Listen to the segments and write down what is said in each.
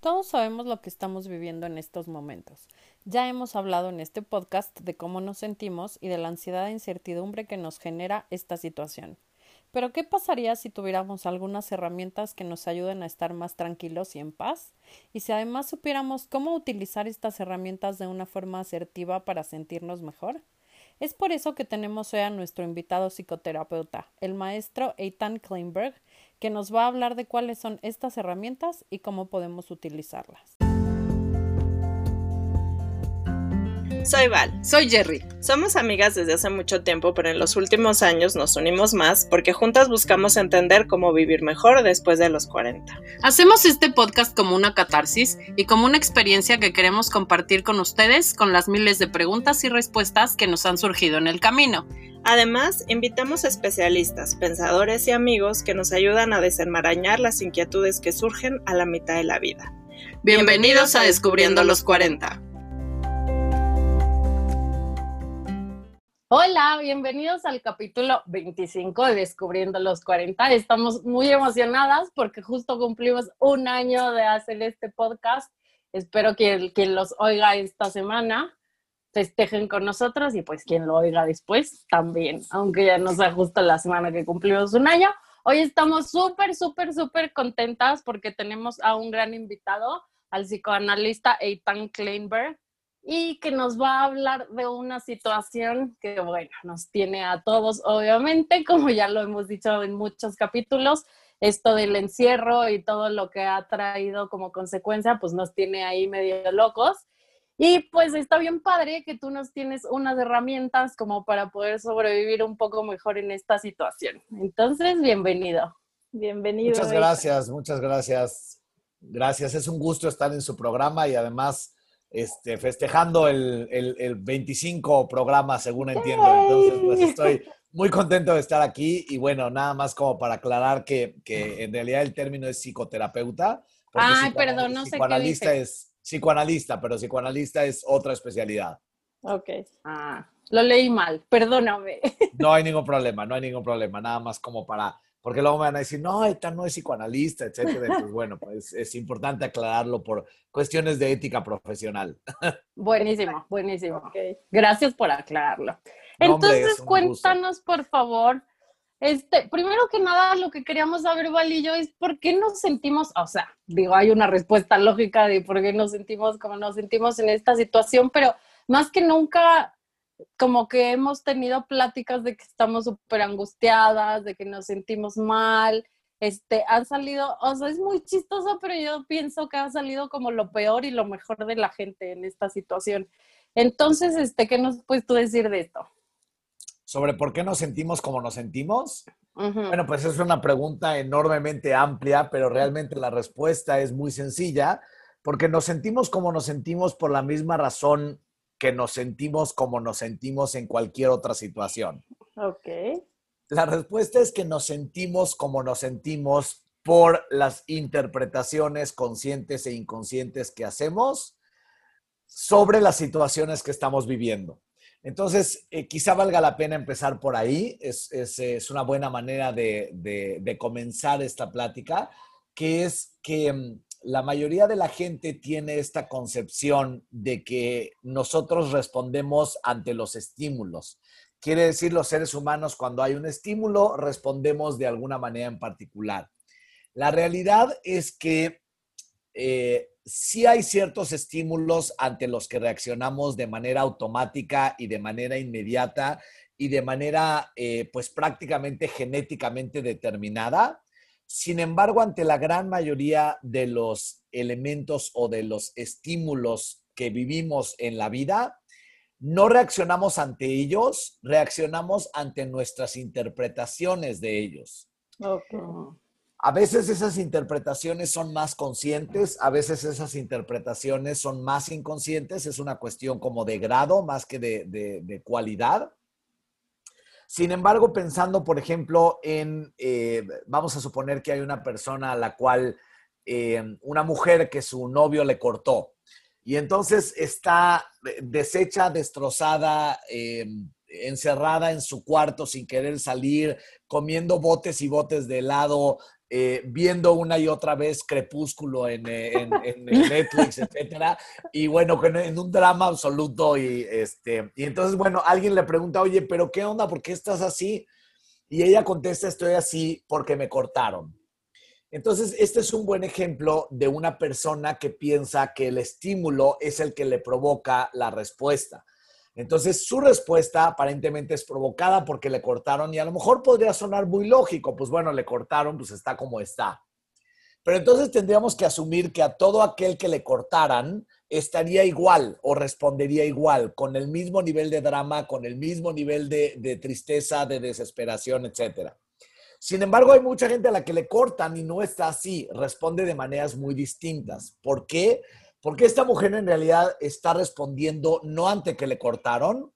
Todos sabemos lo que estamos viviendo en estos momentos. Ya hemos hablado en este podcast de cómo nos sentimos y de la ansiedad e incertidumbre que nos genera esta situación. Pero ¿qué pasaría si tuviéramos algunas herramientas que nos ayuden a estar más tranquilos y en paz? Y si además supiéramos cómo utilizar estas herramientas de una forma asertiva para sentirnos mejor? Es por eso que tenemos hoy a nuestro invitado psicoterapeuta, el maestro Eitan Kleinberg, que nos va a hablar de cuáles son estas herramientas y cómo podemos utilizarlas. Soy Val. Soy Jerry. Somos amigas desde hace mucho tiempo, pero en los últimos años nos unimos más porque juntas buscamos entender cómo vivir mejor después de los 40. Hacemos este podcast como una catarsis y como una experiencia que queremos compartir con ustedes con las miles de preguntas y respuestas que nos han surgido en el camino. Además, invitamos especialistas, pensadores y amigos que nos ayudan a desenmarañar las inquietudes que surgen a la mitad de la vida. Bienvenidos a Descubriendo los 40. Hola, bienvenidos al capítulo 25 de Descubriendo los 40. Estamos muy emocionadas porque justo cumplimos un año de hacer este podcast. Espero que quien los oiga esta semana festejen con nosotros y pues quien lo oiga después también, aunque ya no sea justo la semana que cumplimos un año. Hoy estamos súper, súper, súper contentas porque tenemos a un gran invitado, al psicoanalista Eitan Kleinberg, y que nos va a hablar de una situación que, bueno, nos tiene a todos, obviamente, como ya lo hemos dicho en muchos capítulos, esto del encierro y todo lo que ha traído como consecuencia, pues nos tiene ahí medio locos. Y pues está bien padre que tú nos tienes unas herramientas como para poder sobrevivir un poco mejor en esta situación. Entonces, bienvenido. Bienvenido. Muchas gracias, muchas gracias. Gracias, es un gusto estar en su programa y además este, festejando el, el, 25 programa, según entiendo. Entonces, pues estoy muy contento de estar aquí y bueno, nada más como para aclarar que, que en realidad el término es psicoterapeuta. Ay, perdón, no sé psicoanalista es psicoanalista, pero psicoanalista es otra especialidad. Ok. Ah, lo leí mal, perdóname. No hay ningún problema, no hay ningún problema, nada más como para porque luego me van a decir, no, esta no es psicoanalista, etcétera. Pues bueno, pues es importante aclararlo por cuestiones de ética profesional. Buenísimo, buenísimo. Gracias por aclararlo. Entonces, cuéntanos, por favor, este, primero que nada, lo que queríamos saber, Val y yo, es por qué nos sentimos, o sea, digo, hay una respuesta lógica de por qué nos sentimos como nos sentimos en esta situación, pero más que nunca como que hemos tenido pláticas de que estamos súper angustiadas, de que nos sentimos mal, este, han salido, o sea, es muy chistoso, pero yo pienso que ha salido como lo peor y lo mejor de la gente en esta situación. Entonces, este, ¿qué nos puedes tú decir de esto? Sobre por qué nos sentimos como nos sentimos. Bueno, pues es una pregunta enormemente amplia, pero realmente la respuesta es muy sencilla, porque nos sentimos como nos sentimos por la misma razón que nos sentimos como nos sentimos en cualquier otra situación. Ok. La respuesta es que nos sentimos como nos sentimos por las interpretaciones conscientes e inconscientes que hacemos sobre las situaciones que estamos viviendo. Entonces, eh, quizá valga la pena empezar por ahí. Es, es, una buena manera de, de, comenzar esta plática, que es que mm, la mayoría de la gente tiene esta concepción de que nosotros respondemos ante los estímulos. Quiere decir, los seres humanos, cuando hay un estímulo, respondemos de alguna manera en particular. La realidad es que eh, sí hay ciertos estímulos ante los que reaccionamos de manera automática y de manera inmediata y de manera, eh, pues prácticamente genéticamente determinada sin embargo, ante la gran mayoría de los elementos o de los estímulos que vivimos en la vida, no reaccionamos ante ellos, reaccionamos ante nuestras interpretaciones de ellos. A veces esas interpretaciones son más conscientes, a veces esas interpretaciones son más inconscientes, es una cuestión como de grado más que de, de cualidad. Sin embargo, pensando, por ejemplo, en, eh, vamos a suponer que hay una persona a la cual, eh, una mujer que su novio le cortó y entonces está deshecha, destrozada, eh, encerrada en su cuarto sin querer salir, comiendo botes y botes de helado, eh, viendo una y otra vez Crepúsculo en, eh, Netflix, etcétera, y bueno, en un drama absoluto y este, y entonces, bueno, alguien le pregunta, oye, pero ¿qué onda? ¿Por qué estás así? Y ella contesta, estoy así porque me cortaron. Entonces, este es un buen ejemplo de una persona que piensa que el estímulo es el que le provoca la respuesta. Entonces, su respuesta aparentemente es provocada porque le cortaron y a lo mejor podría sonar muy lógico, pues bueno, le cortaron, pues está como está. Pero entonces tendríamos que asumir que a todo aquel que le cortaran estaría igual o respondería igual, con el mismo nivel de drama, con el mismo nivel de, tristeza, de desesperación, etc. Sin embargo, hay mucha gente a la que le cortan y no está así, responde de maneras muy distintas. ¿Por qué? Esta mujer en realidad está respondiendo no ante que le cortaron,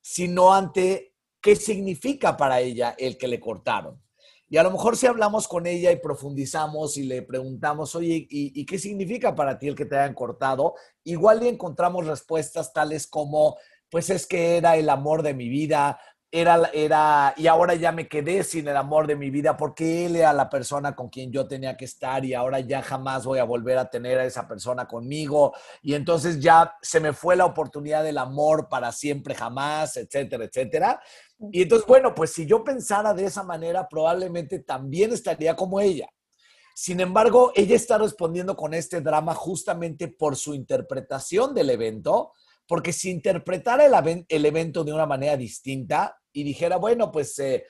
sino ante qué significa para ella el que le cortaron. Y a lo mejor si hablamos con ella y profundizamos y le preguntamos, oye, ¿y, qué significa para ti el que te hayan cortado? Igual y encontramos respuestas tales como, pues es que era el amor de mi vida, era, era, y ahora ya me quedé sin el amor de mi vida porque él era la persona con quien yo tenía que estar y ahora ya jamás voy a volver a tener a esa persona conmigo y entonces ya se me fue la oportunidad del amor para siempre jamás, etcétera, etcétera. Y entonces, bueno, pues si yo pensara de esa manera, probablemente también estaría como ella. Sin embargo, ella está respondiendo con este drama justamente por su interpretación del evento, porque si interpretara el, evento de una manera distinta y dijera, bueno, pues eh,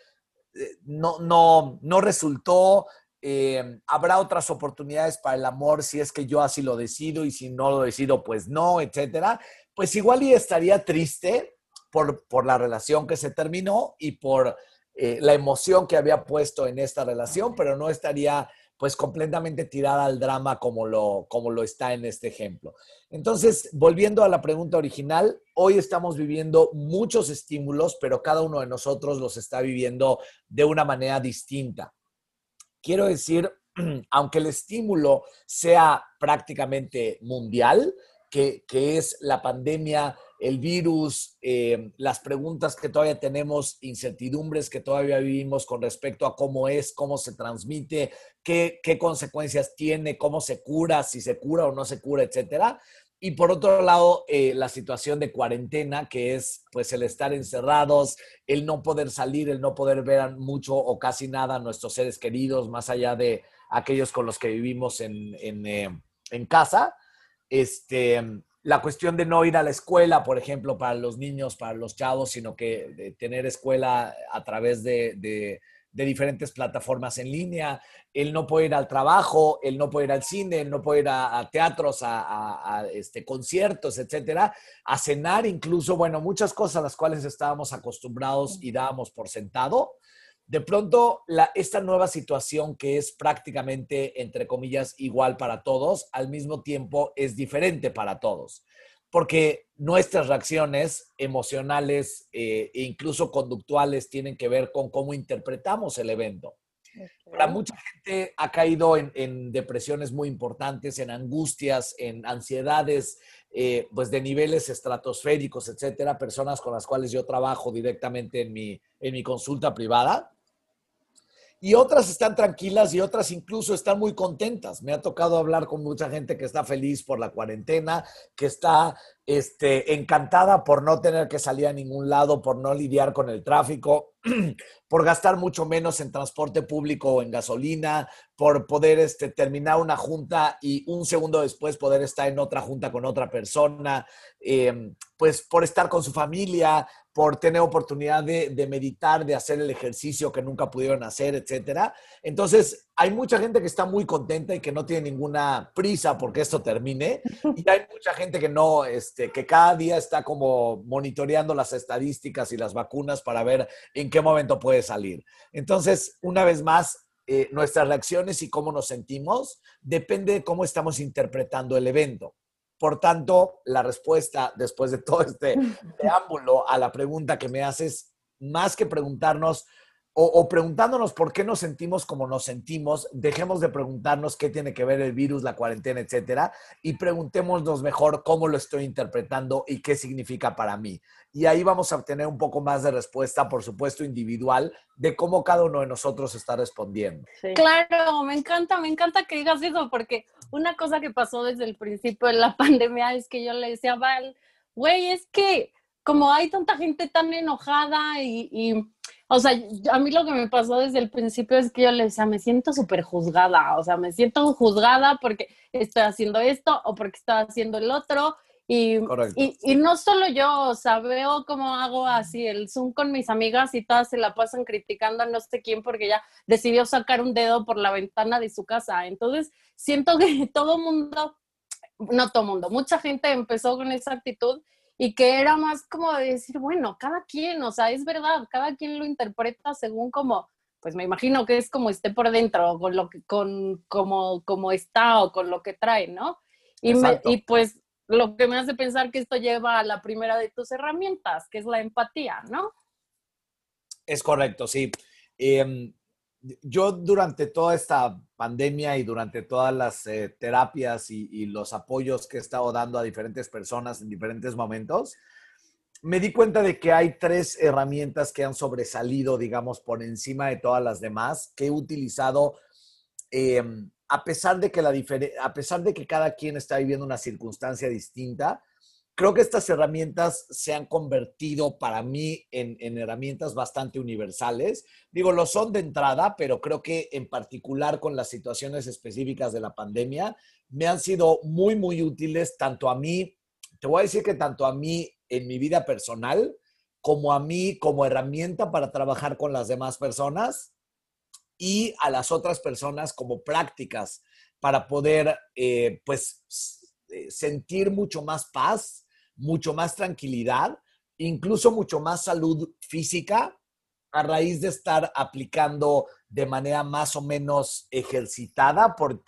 eh, no, no, no resultó, eh, habrá otras oportunidades para el amor si es que yo así lo decido y si no lo decido, pues no, etcétera, pues igual y estaría triste por, por la relación que se terminó y por la emoción que había puesto en esta relación, pero no estaría pues completamente tirada al drama como lo, como lo está en este ejemplo. Entonces, volviendo a la pregunta original, hoy estamos viviendo muchos estímulos, pero cada uno de nosotros los está viviendo de una manera distinta. Quiero decir, aunque el estímulo sea prácticamente mundial, que, que es la pandemia el virus, eh, las preguntas que todavía tenemos, incertidumbres que todavía vivimos con respecto a cómo es, cómo se transmite, qué, consecuencias tiene, cómo se cura, si se cura o no se cura, etcétera. Y por otro lado, eh, la situación de cuarentena, que es pues el estar encerrados, el no poder salir, el no poder ver mucho o casi nada a nuestros seres queridos, más allá de aquellos con los que vivimos en, en, en casa. Este, la cuestión de no ir a la escuela, por ejemplo, para los niños, para los chavos, sino que tener escuela a través de, diferentes plataformas en línea, el no poder ir al trabajo, el no poder ir al cine, el no poder ir a, teatros, a, este, conciertos, etcétera, a cenar incluso, bueno, muchas cosas a las cuales estábamos acostumbrados y dábamos por sentado. De pronto, esta nueva situación que es prácticamente, entre comillas, igual para todos, al mismo tiempo es diferente para todos. Porque nuestras reacciones emocionales eh, e incluso conductuales tienen que ver con cómo interpretamos el evento. Para mucha gente ha caído en, depresiones muy importantes, en angustias, en ansiedades, eh, pues de niveles estratosféricos, etcétera, personas con las cuales yo trabajo directamente en mi, en mi consulta privada y otras están tranquilas y otras incluso están muy contentas. Me ha tocado hablar con mucha gente que está feliz por la cuarentena, que está este, encantada por no tener que salir a ningún lado, por no lidiar con el tráfico, por gastar mucho menos en transporte público o en gasolina, por poder este, terminar una junta y un segundo después poder estar en otra junta con otra persona, em, pues por estar con su familia, por tener oportunidad de, meditar, de hacer el ejercicio que nunca pudieron hacer, etcétera. Entonces, hay mucha gente que está muy contenta y que no tiene ninguna prisa porque esto termine. Y hay mucha gente que no, este, que cada día está como monitoreando las estadísticas y las vacunas para ver en qué momento puede salir. Entonces, una vez más, eh, nuestras reacciones y cómo nos sentimos depende de cómo estamos interpretando el evento. Por tanto, la respuesta después de todo este preámbulo a la pregunta que me haces, más que preguntarnos, o, preguntándonos por qué nos sentimos como nos sentimos, dejemos de preguntarnos qué tiene que ver el virus, la cuarentena, etcétera, y preguntémonos mejor cómo lo estoy interpretando y qué significa para mí. Y ahí vamos a obtener un poco más de respuesta, por supuesto, individual, de cómo cada uno de nosotros está respondiendo. Claro, me encanta, me encanta que digas eso, porque una cosa que pasó desde el principio de la pandemia es que yo le decía a Val, güey, es que como hay tanta gente tan enojada y o sea, a mí lo que me pasó desde el principio es que yo le decía, me siento súper juzgada, o sea, me siento juzgada porque estoy haciendo esto o porque estoy haciendo el otro. Y, y, y, no solo yo, o sea, veo cómo hago así el Zoom con mis amigas y todas se la pasan criticando a no sé quién porque ya decidió sacar un dedo por la ventana de su casa. Entonces, siento que todo mundo, no todo mundo, mucha gente empezó con esa actitud y que era más como de decir, bueno, cada quien, o sea, es verdad, cada quien lo interpreta según como, pues me imagino que es como esté por dentro, con lo que, con como, como está o con lo que trae, ¿no? Y, y pues lo que me hace pensar que esto lleva a la primera de tus herramientas, que es la empatía, ¿no? Es correcto, sí. Em, yo durante toda esta pandemia y durante todas las eh, terapias y, los apoyos que he estado dando a diferentes personas en diferentes momentos, me di cuenta de que hay tres herramientas que han sobresalido, digamos, por encima de todas las demás, que he utilizado em, a, pesar de que la a pesar de que cada quien está viviendo una circunstancia distinta creo que estas herramientas se han convertido para mí en, herramientas bastante universales. Digo, lo son de entrada, pero creo que en particular con las situaciones específicas de la pandemia, me han sido muy, muy útiles tanto a mí, te voy a decir que tanto a mí en mi vida personal, como a mí como herramienta para trabajar con las demás personas y a las otras personas como prácticas para poder, eh, pues, eh, sentir mucho más paz, mucho más tranquilidad, incluso mucho más salud física a raíz de estar aplicando de manera más o menos ejercitada, por,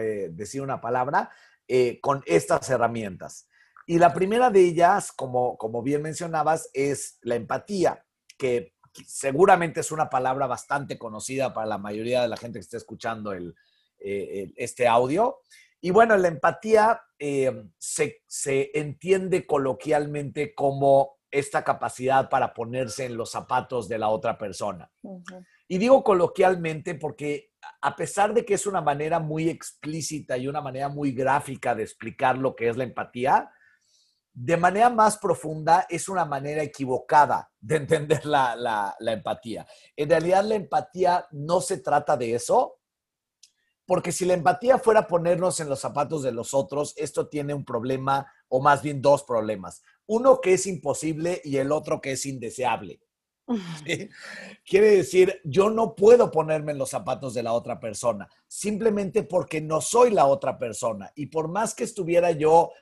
eh, decir una palabra, eh, con estas herramientas. Y la primera de ellas, como, como bien mencionabas, es la empatía, que seguramente es una palabra bastante conocida para la mayoría de la gente que está escuchando el, eh, este audio. Y bueno, la empatía eh, se, entiende coloquialmente como esta capacidad para ponerse en los zapatos de la otra persona. Y digo coloquialmente porque a pesar de que es una manera muy explícita y una manera muy gráfica de explicar lo que es la empatía, de manera más profunda es una manera equivocada de entender la empatía. En realidad la empatía no se trata de eso, porque si la empatía fuera ponernos en los zapatos de los otros, esto tiene un problema, o más bien dos problemas. Uno que es imposible y el otro que es indeseable. Quiere decir, yo no puedo ponerme en los zapatos de la otra persona, simplemente porque no soy la otra persona. Y por más que estuviera yo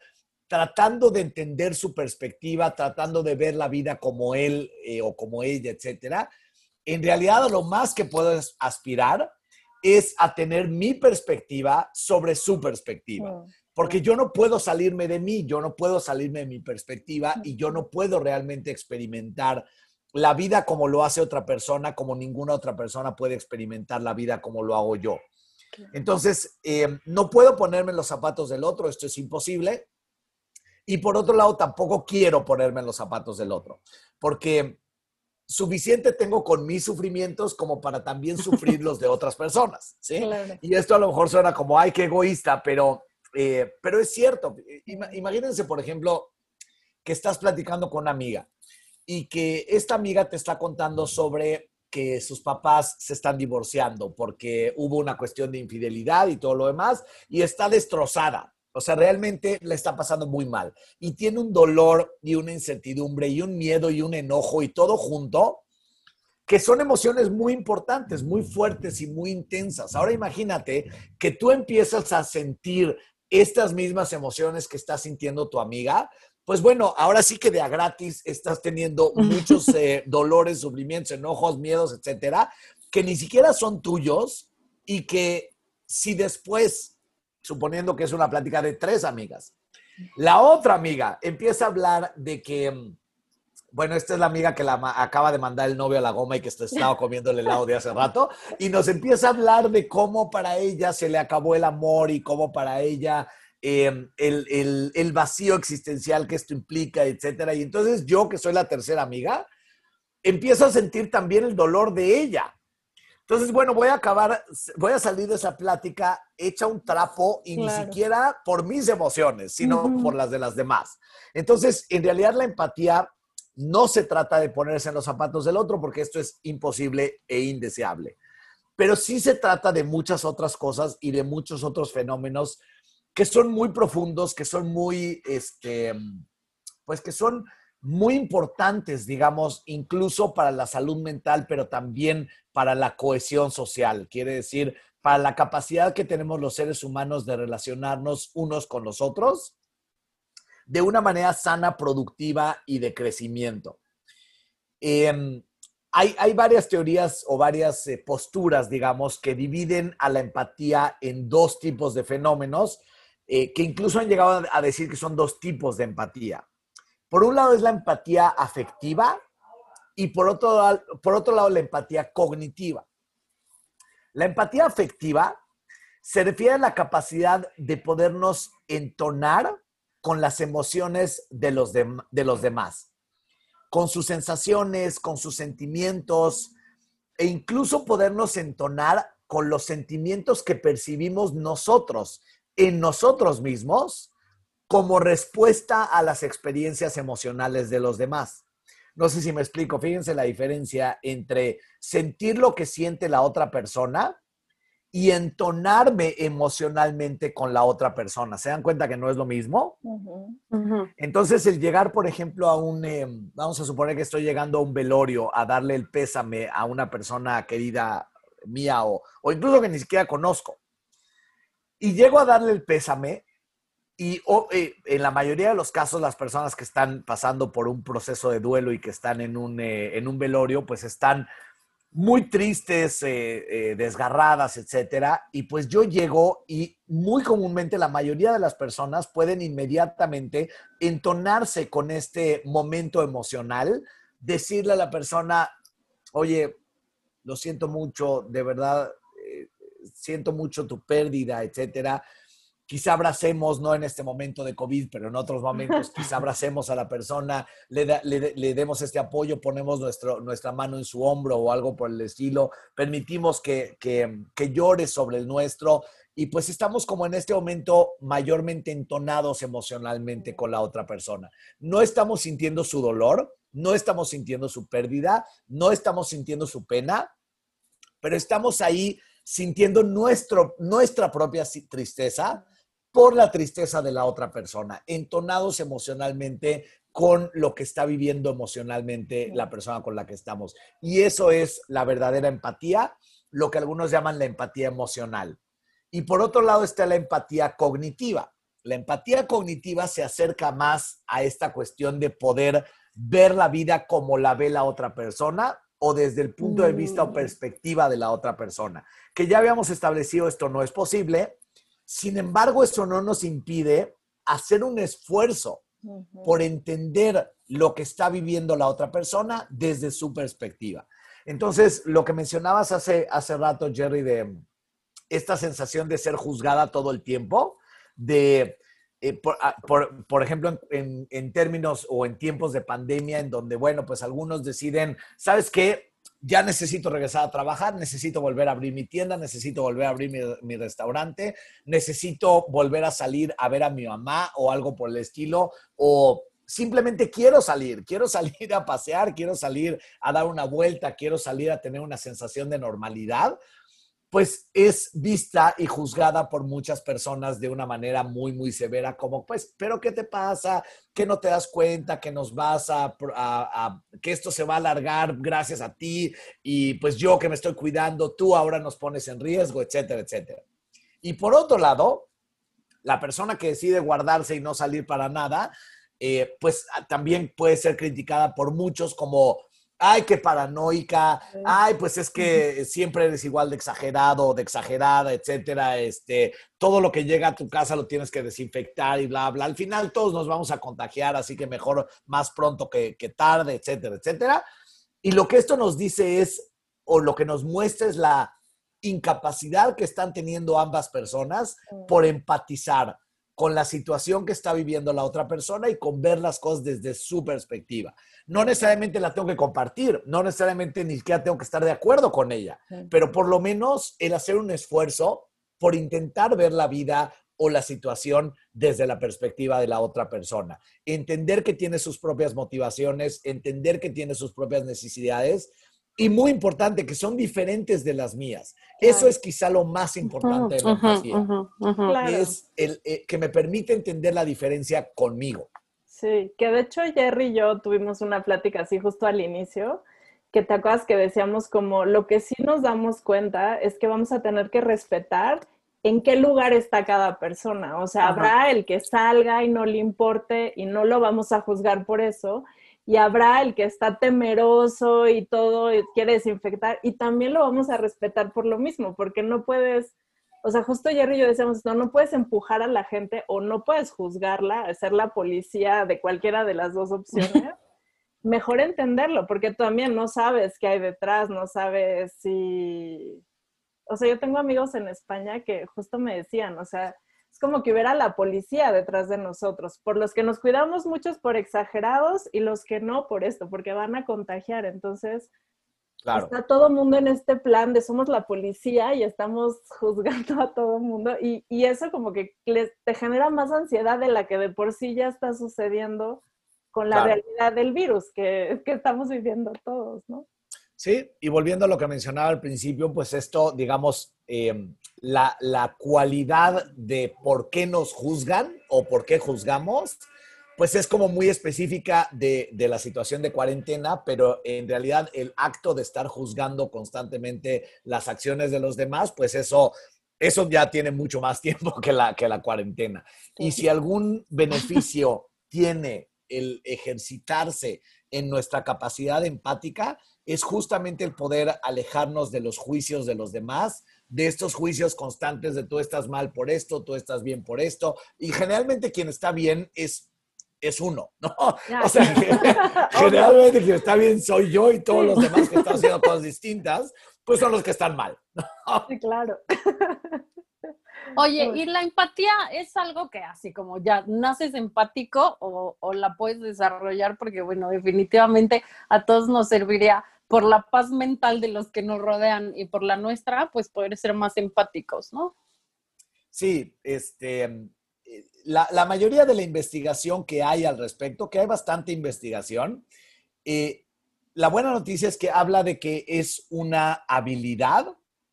tratando de entender su perspectiva, tratando de ver la vida como él eh, o como ella, etcétera, en realidad lo más que puedo aspirar es a tener mi perspectiva sobre su perspectiva. Porque yo no puedo salirme de mí, yo no puedo salirme de mi perspectiva y yo no puedo realmente experimentar la vida como lo hace otra persona, como ninguna otra persona puede experimentar la vida como lo hago yo. Entonces, eh, no puedo ponerme en los zapatos del otro, esto es imposible. Y por otro lado, tampoco quiero ponerme en los zapatos del otro, porque suficiente tengo con mis sufrimientos como para también sufrir los de otras personas, ¿sí? Y esto a lo mejor suena como, ay, qué egoísta, pero, eh, pero es cierto. Imagínense, por ejemplo, que estás platicando con una amiga y que esta amiga te está contando sobre que sus papás se están divorciando porque hubo una cuestión de infidelidad y todo lo demás y está destrozada. O sea, realmente le está pasando muy mal. Y tiene un dolor y una incertidumbre y un miedo y un enojo y todo junto, que son emociones muy importantes, muy fuertes y muy intensas. Ahora imagínate que tú empiezas a sentir estas mismas emociones que está sintiendo tu amiga. Pues bueno, ahora sí que de a gratis estás teniendo muchos eh, dolores, sufrimientos, enojos, miedos, etcétera, que ni siquiera son tuyos y que si después suponiendo que es una plática de tres amigas. La otra amiga empieza a hablar de que, bueno, esta es la amiga que la acaba de mandar el novio a la goma y que estaba comiendo el helado de hace rato, y nos empieza a hablar de cómo para ella se le acabó el amor y cómo para ella em, el, el, vacío existencial que esto implica, etcétera. Y entonces yo, que soy la tercera amiga, empiezo a sentir también el dolor de ella. Entonces, bueno, voy a acabar, voy a salir de esa plática hecha un trapo y ni siquiera por mis emociones, sino por las de las demás. Entonces, en realidad la empatía no se trata de ponerse en los zapatos del otro porque esto es imposible e indeseable. Pero sí se trata de muchas otras cosas y de muchos otros fenómenos que son muy profundos, que son muy, este, pues que son muy importantes, digamos, incluso para la salud mental, pero también para la cohesión social. Quiere decir, para la capacidad que tenemos los seres humanos de relacionarnos unos con los otros de una manera sana, productiva y de crecimiento. Em, hay, varias teorías o varias eh, posturas, digamos, que dividen a la empatía en dos tipos de fenómenos, eh, que incluso han llegado a decir que son dos tipos de empatía. Por un lado es la empatía afectiva y por otro, por otro lado la empatía cognitiva. La empatía afectiva se refiere a la capacidad de podernos entonar con las emociones de los, de, los demás, con sus sensaciones, con sus sentimientos e incluso podernos entonar con los sentimientos que percibimos nosotros en nosotros mismos como respuesta a las experiencias emocionales de los demás. No sé si me explico, fíjense la diferencia entre sentir lo que siente la otra persona y entonarme emocionalmente con la otra persona. ¿Se dan cuenta que no es lo mismo? Entonces, el llegar, por ejemplo, a un, em, vamos a suponer que estoy llegando a un velorio a darle el pésame a una persona querida mía o, o incluso que ni siquiera conozco. Y llego a darle el pésame y eh, en la mayoría de los casos las personas que están pasando por un proceso de duelo y que están en un, eh, en un velorio, pues están muy tristes, eh, desgarradas, etcétera. Y pues yo llego y muy comúnmente la mayoría de las personas pueden inmediatamente entonarse con este momento emocional, decirle a la persona, oye, lo siento mucho, de verdad, siento mucho tu pérdida, etcétera quizá abracemos, no en este momento de COVID, pero en otros momentos, quizá abracemos a la persona, le, le, demos este apoyo, ponemos nuestro, nuestra mano en su hombro o algo por el estilo, permitimos que, que, que llore sobre el nuestro y pues estamos como en este momento mayormente entonados emocionalmente con la otra persona. No estamos sintiendo su dolor, no estamos sintiendo su pérdida, no estamos sintiendo su pena, pero estamos ahí sintiendo nuestro, nuestra propia tristeza por la tristeza de la otra persona, entonados emocionalmente con lo que está viviendo emocionalmente la persona con la que estamos. Y eso es la verdadera empatía, lo que algunos llaman la empatía emocional. Y por otro lado está la empatía cognitiva. La empatía cognitiva se acerca más a esta cuestión de poder ver la vida como la ve la otra persona o desde el punto de vista o mm. perspectiva de la otra persona. Que ya habíamos establecido esto no es posible, sin embargo, eso no nos impide hacer un esfuerzo por entender lo que está viviendo la otra persona desde su perspectiva. Entonces, lo que mencionabas hace, hace rato, Jerry, de esta sensación de ser juzgada todo el tiempo, de, eh, ah, por, ejemplo, en, en, términos o en tiempos de pandemia, en donde, bueno, pues algunos deciden, ¿sabes qué? Ya necesito regresar a trabajar, necesito volver a abrir mi tienda, necesito volver a abrir mi, restaurante, necesito volver a salir a ver a mi mamá o algo por el estilo, o simplemente quiero salir, quiero salir a pasear, quiero salir a dar una vuelta, quiero salir a tener una sensación de normalidad pues es vista y juzgada por muchas personas de una manera muy, muy severa, como, pues, pero ¿qué te pasa? ¿Que no te das cuenta que nos vas a, que esto se va a alargar gracias a ti? Y pues yo que me estoy cuidando, tú ahora nos pones en riesgo, etcétera, etcétera. Y por otro lado, la persona que decide guardarse y no salir para nada, eh, pues también puede ser criticada por muchos como ay, qué paranoica, ay, pues es que siempre eres igual de exagerado, de exagerada, etcétera, este, todo lo que llega a tu casa lo tienes que desinfectar y bla, bla. Al final todos nos vamos a contagiar, así que mejor más pronto que, que tarde, etcétera, etcétera. Y lo que esto nos dice es, o lo que nos muestra es la incapacidad que están teniendo ambas personas por empatizar con la situación que está viviendo la otra persona y con ver las cosas desde su perspectiva. No necesariamente la tengo que compartir, no necesariamente ni siquiera tengo que estar de acuerdo con ella, pero por lo menos el hacer un esfuerzo por intentar ver la vida o la situación desde la perspectiva de la otra persona. Entender que tiene sus propias motivaciones, entender que tiene sus propias necesidades y muy importante, que son diferentes de las mías. Eso es quizá lo más importante de la empatía. Es el eh, que me permite entender la diferencia conmigo. Sí, que de hecho Jerry y yo tuvimos una plática así justo al inicio, que te acuerdas que decíamos como lo que sí nos damos cuenta es que vamos a tener que respetar en qué lugar está cada persona. O sea, habrá el que salga y no le importe y no lo vamos a juzgar por eso y habrá el que está temeroso y todo, y quiere desinfectar, y también lo vamos a respetar por lo mismo, porque no puedes, o sea, justo Jerry y yo decíamos, no, no puedes empujar a la gente o no puedes juzgarla, ser la policía de cualquiera de las dos opciones. Mejor entenderlo, porque también no sabes qué hay detrás, no sabes si... O sea, yo tengo amigos en España que justo me decían, o sea, es como que hubiera la policía detrás de nosotros, por los que nos cuidamos muchos por exagerados y los que no por esto, porque van a contagiar. Entonces, está todo mundo en este plan de somos la policía y estamos juzgando a todo el mundo y, y, eso como que les, te genera más ansiedad de la que de por sí ya está sucediendo con la realidad del virus que, que estamos viviendo todos, ¿no? Sí, y volviendo a lo que mencionaba al principio, pues esto, digamos, eh, la, cualidad de por qué nos juzgan o por qué juzgamos, pues es como muy específica de, la situación de cuarentena, pero en realidad el acto de estar juzgando constantemente las acciones de los demás, pues eso, eso ya tiene mucho más tiempo que la, que la cuarentena. Y si algún beneficio tiene el ejercitarse en nuestra capacidad empática, es justamente el poder alejarnos de los juicios de los demás, de estos juicios constantes de tú estás mal por esto, tú estás bien por esto, y generalmente quien está bien es, es uno, ¿no? O sea, generalmente quien está bien soy yo y todos los demás que están haciendo cosas distintas, pues son los que están mal. Sí, claro. Oye, ¿y la empatía es algo que así como ya naces empático o, o, la puedes desarrollar? Porque bueno, definitivamente a todos nos serviría por la paz mental de los que nos rodean y por la nuestra, pues poder ser más empáticos, ¿no? Sí, este, la, mayoría de la investigación que hay al respecto, que hay bastante investigación, eh, la buena noticia es que habla de que es una habilidad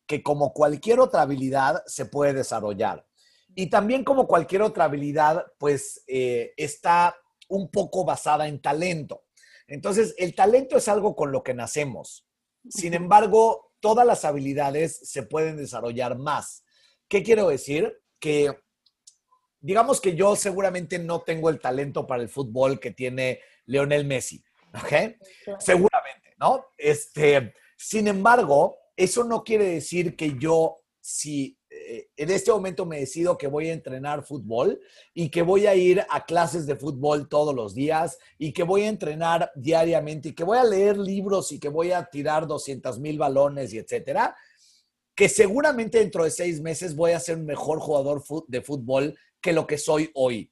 que como cualquier otra habilidad se puede desarrollar. Y también como cualquier otra habilidad, pues eh, está un poco basada en talento. Entonces, el talento es algo con lo que nacemos. Sin embargo, todas las habilidades se pueden desarrollar más. ¿Qué quiero decir? Que digamos que yo seguramente no tengo el talento para el fútbol que tiene Leonel Messi, ¿ok? Seguramente, ¿no? Este, sin embargo, eso no quiere decir que yo, si eh, en este momento me decido que voy a entrenar fútbol y que voy a ir a clases de fútbol todos los días y que voy a entrenar diariamente y que voy a leer libros y que voy a tirar 200 mil balones y etcétera, que seguramente dentro de seis meses voy a ser un mejor jugador de fútbol que lo que soy hoy.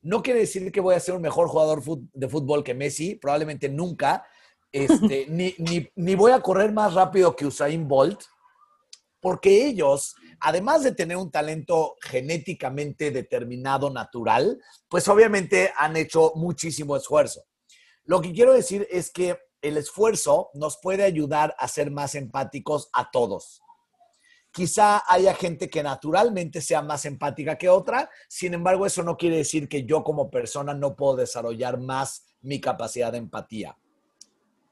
No quiere decir que voy a ser un mejor jugador de fútbol que Messi, probablemente nunca, este, ni, ni, ni voy a correr más rápido que Usain Bolt, porque ellos además de tener un talento genéticamente determinado natural, pues obviamente han hecho muchísimo esfuerzo. Lo que quiero decir es que el esfuerzo nos puede ayudar a ser más empáticos a todos. Quizá haya gente que naturalmente sea más empática que otra, sin embargo eso no quiere decir que yo como persona no puedo desarrollar más mi capacidad de empatía.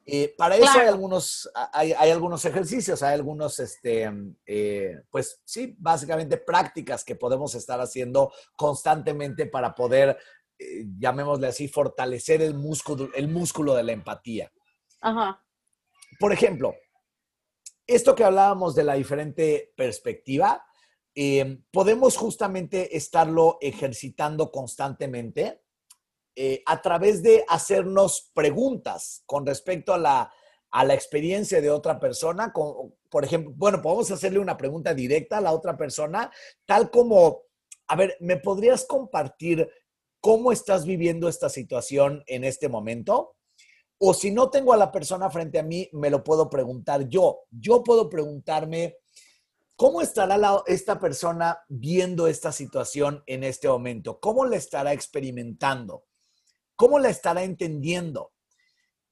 Eh, para eso hay algunos, hay, algunos ejercicios, hay algunos, este, eh, pues sí, básicamente prácticas que podemos estar haciendo constantemente para poder, eh, llamémosle así, fortalecer el músculo, el músculo de la empatía. Ajá. por ejemplo, esto que hablábamos de la diferente perspectiva, podemos justamente estarlo ejercitando constantemente eh, a través de hacernos preguntas con respecto a la, a la experiencia de otra persona. por ejemplo, bueno, podemos hacerle una pregunta directa a la otra persona, tal como, a ver, ¿me podrías compartir cómo estás viviendo esta situación en este momento? O si no tengo a la persona frente a mí, me lo puedo preguntar yo. Yo puedo preguntarme, ¿cómo estará esta persona viendo esta situación en este momento? ¿Cómo la estará experimentando? ¿Cómo la estará entendiendo?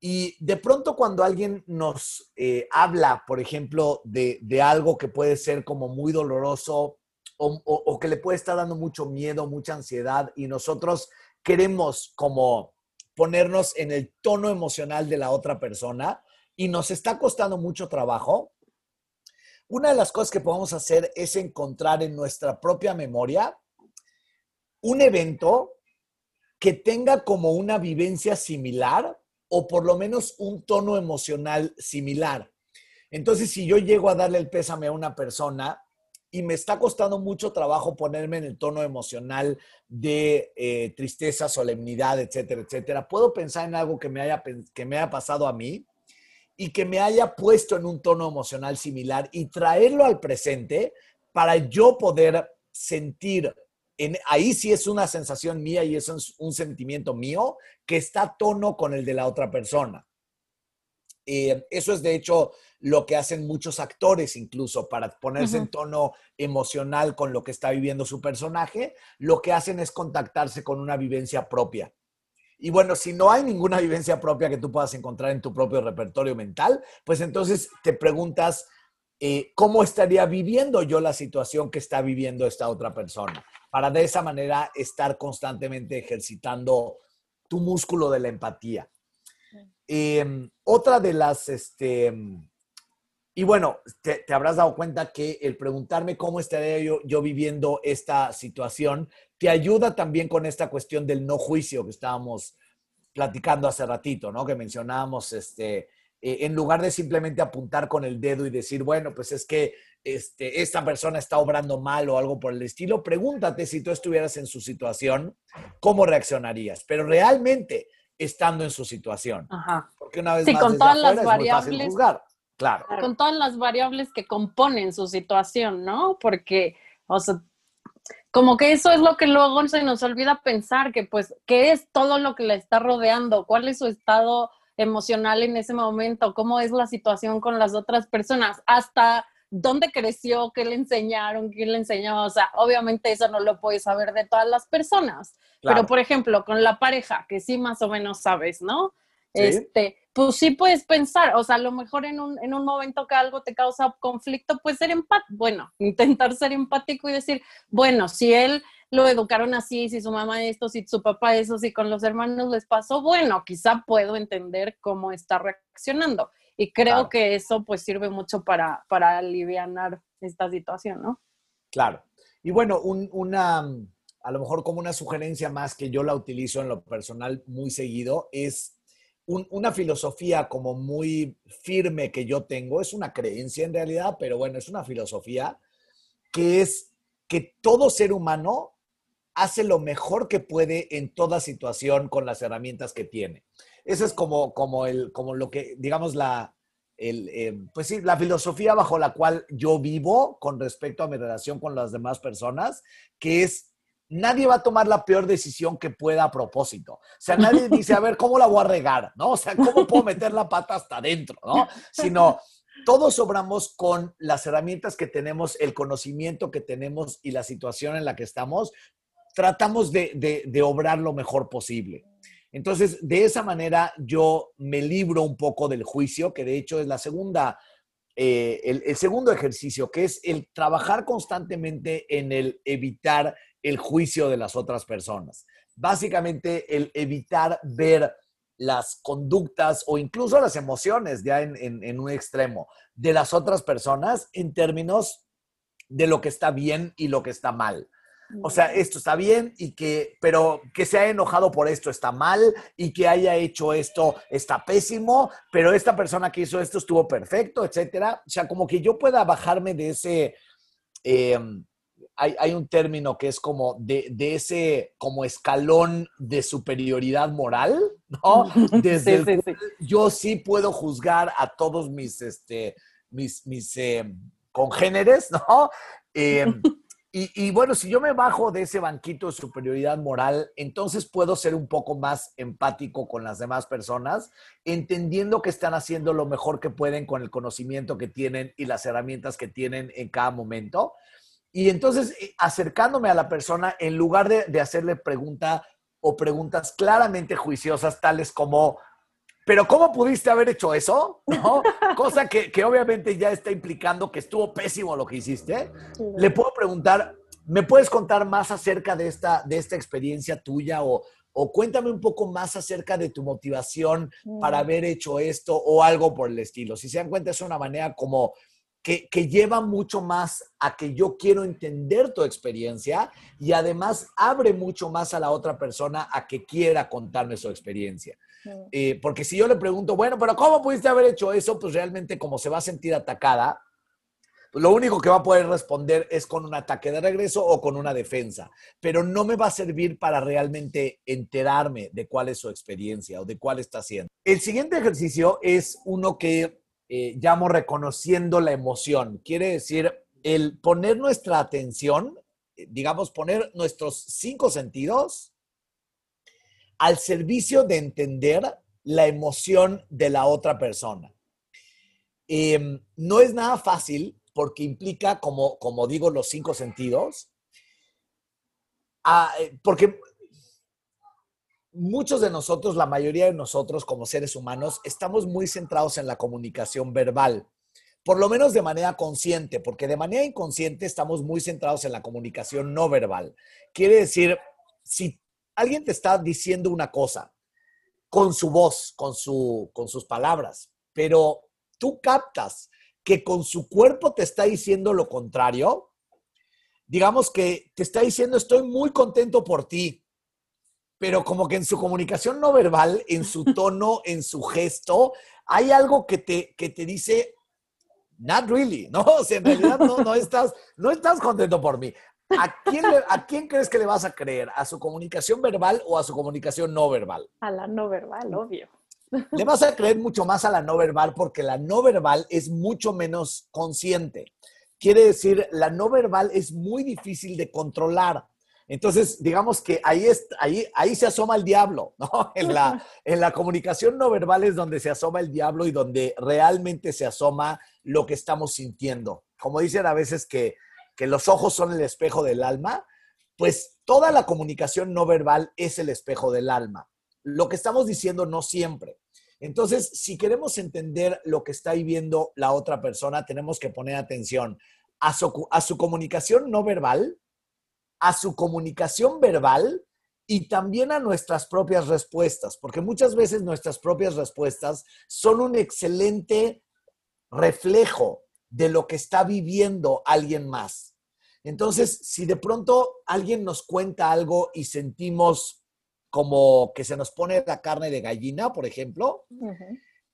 Y de pronto cuando alguien nos eh, habla, por ejemplo, de, algo que puede ser como muy doloroso o, o que le puede estar dando mucho miedo, mucha ansiedad, y nosotros queremos como ponernos en el tono emocional de la otra persona y nos está costando mucho trabajo, una de las cosas que podemos hacer es encontrar en nuestra propia memoria un evento que tenga como una vivencia similar o por lo menos un tono emocional similar. Entonces, si yo llego a darle el pésame a una persona, y me está costando mucho trabajo ponerme en el tono emocional de eh, tristeza, solemnidad, etcétera, etcétera. Puedo pensar en algo que me, haya, que me haya pasado a mí y que me haya puesto en un tono emocional similar y traerlo al presente para yo poder sentir, en, ahí sí es una sensación mía y eso es un sentimiento mío que está a tono con el de la otra persona. Eh, eso es de hecho lo que hacen muchos actores incluso para ponerse en tono emocional con lo que está viviendo su personaje. Lo que hacen es contactarse con una vivencia propia. Y bueno, si no hay ninguna vivencia propia que tú puedas encontrar en tu propio repertorio mental, pues entonces te preguntas, eh, ¿cómo estaría viviendo yo la situación que está viviendo esta otra persona? Para de esa manera estar constantemente ejercitando tu músculo de la empatía. Em, otra de las, este, y bueno, te, habrás dado cuenta que el preguntarme cómo estaría yo, yo, viviendo esta situación te ayuda también con esta cuestión del no juicio que estábamos platicando hace ratito, ¿no? Que mencionábamos, este, eh, en lugar de simplemente apuntar con el dedo y decir, bueno, pues es que este, esta persona está obrando mal o algo por el estilo, pregúntate si tú estuvieras en su situación, ¿cómo reaccionarías? Pero realmente, estando en su situación. Ajá. Porque una vez más, con todas las variables, juzgar. Claro. Con todas las variables que componen su situación, ¿no? Porque, o sea, como que eso es lo que luego se nos olvida pensar, que pues, ¿qué es todo lo que le está rodeando? ¿Cuál es su estado emocional en ese momento? ¿Cómo es la situación con las otras personas? Hasta dónde creció, qué le enseñaron, quién le enseñó. O sea, obviamente eso no lo puedes saber de todas las personas. Pero, por ejemplo, con la pareja, que sí más o menos sabes, ¿no? Este, pues sí puedes pensar, o sea, a lo mejor en un, en un momento que algo te causa conflicto, pues ser empático, bueno, intentar ser empático y decir, bueno, si él lo educaron así, si su mamá esto, si su papá eso, si con los hermanos les pasó, bueno, quizá puedo entender cómo está reaccionando. Y creo que eso pues sirve mucho para, para aliviar esta situación, ¿no? Claro. Y bueno, una, a lo mejor como una sugerencia más que yo la utilizo en lo personal muy seguido, es una filosofía como muy firme que yo tengo, es una creencia en realidad, pero bueno, es una filosofía que es que todo ser humano hace lo mejor que puede en toda situación con las herramientas que tiene. Eso es como, como, el, como lo que, digamos, la, el, eh, pues sí, la filosofía bajo la cual yo vivo con respecto a mi relación con las demás personas, que es nadie va a tomar la peor decisión que pueda a propósito. O sea, nadie dice, a ver, ¿cómo la voy a regar? ¿No? O sea, ¿cómo puedo meter la pata hasta adentro? ¿No? Sino todos obramos con las herramientas que tenemos, el conocimiento que tenemos y la situación en la que estamos, tratamos de, de, obrar lo mejor posible. Entonces, de esa manera yo me libro un poco del juicio, que de hecho es la segunda, eh, el, segundo ejercicio, que es el trabajar constantemente en el evitar el juicio de las otras personas. Básicamente, el evitar ver las conductas o incluso las emociones ya en, en un extremo de las otras personas en términos de lo que está bien y lo que está mal. O sea, esto está bien y que, pero que se haya enojado por esto está mal y que haya hecho esto está pésimo, pero esta persona que hizo esto estuvo perfecto, etcétera. O sea, como que yo pueda bajarme de ese, em, hay, un término que es como de, ese, como escalón de superioridad moral, ¿no? Desde yo sí puedo juzgar a todos mis, este, mis, mis em, congéneres, ¿no? Em, y, bueno, si yo me bajo de ese banquito de superioridad moral, entonces puedo ser un poco más empático con las demás personas, entendiendo que están haciendo lo mejor que pueden con el conocimiento que tienen y las herramientas que tienen en cada momento. Y entonces, eh, acercándome a la persona, en lugar de, de hacerle pregunta o preguntas claramente juiciosas, tales como, pero ¿cómo pudiste haber hecho eso? ¿No? Cosa que, obviamente ya está implicando que estuvo pésimo lo que hiciste. Le puedo preguntar, ¿me puedes contar más acerca de esta, de esta experiencia tuya o, o cuéntame un poco más acerca de tu motivación para mm. haber hecho esto o algo por el estilo? Si se dan cuenta, es una manera como que, que, lleva mucho más a que yo quiero entender tu experiencia y además abre mucho más a la otra persona a que quiera contarme su experiencia. Eh, porque si yo le pregunto, bueno, pero ¿cómo pudiste haber hecho eso? Pues realmente como se va a sentir atacada, pues lo único que va a poder responder es con un ataque de regreso o con una defensa, pero no me va a servir para realmente enterarme de cuál es su experiencia o de cuál está haciendo. El siguiente ejercicio es uno que eh, llamo reconociendo la emoción. Quiere decir el poner nuestra atención, eh, digamos, poner nuestros cinco sentidos al servicio de entender la emoción de la otra persona. Em, no es nada fácil porque implica, como, como digo, los cinco sentidos, ah, eh, porque muchos de nosotros, la mayoría de nosotros como seres humanos, estamos muy centrados en la comunicación verbal, por lo menos de manera consciente, porque de manera inconsciente estamos muy centrados en la comunicación no verbal. Quiere decir, si alguien te está diciendo una cosa con su voz, con, su, con sus palabras, pero tú captas que con su cuerpo te está diciendo lo contrario, digamos que te está diciendo estoy muy contento por ti, pero como que en su comunicación no verbal, en su tono, en su gesto, hay algo que te, que te dice, not really, ¿no? O sea, en realidad no, no, estás, no estás contento por mí. ¿A quién, ¿A quién crees que le vas a creer? ¿A su comunicación verbal o a su comunicación no verbal? A la no verbal, obvio. Le vas a creer mucho más a la no verbal porque la no verbal es mucho menos consciente. Quiere decir, la no verbal es muy difícil de controlar. Entonces, digamos que ahí, es, ahí, ahí se asoma el diablo, ¿no? En la, en la comunicación no verbal es donde se asoma el diablo y donde realmente se asoma lo que estamos sintiendo. Como dicen a veces que que los ojos son el espejo del alma, pues toda la comunicación no verbal es el espejo del alma. Lo que estamos diciendo no siempre. Entonces, si queremos entender lo que está viviendo la otra persona, tenemos que poner atención a su, a su comunicación no verbal, a su comunicación verbal y también a nuestras propias respuestas, porque muchas veces nuestras propias respuestas son un excelente reflejo de lo que está viviendo alguien más. Entonces, si de pronto alguien nos cuenta algo y sentimos como que se nos pone la carne de gallina, por ejemplo,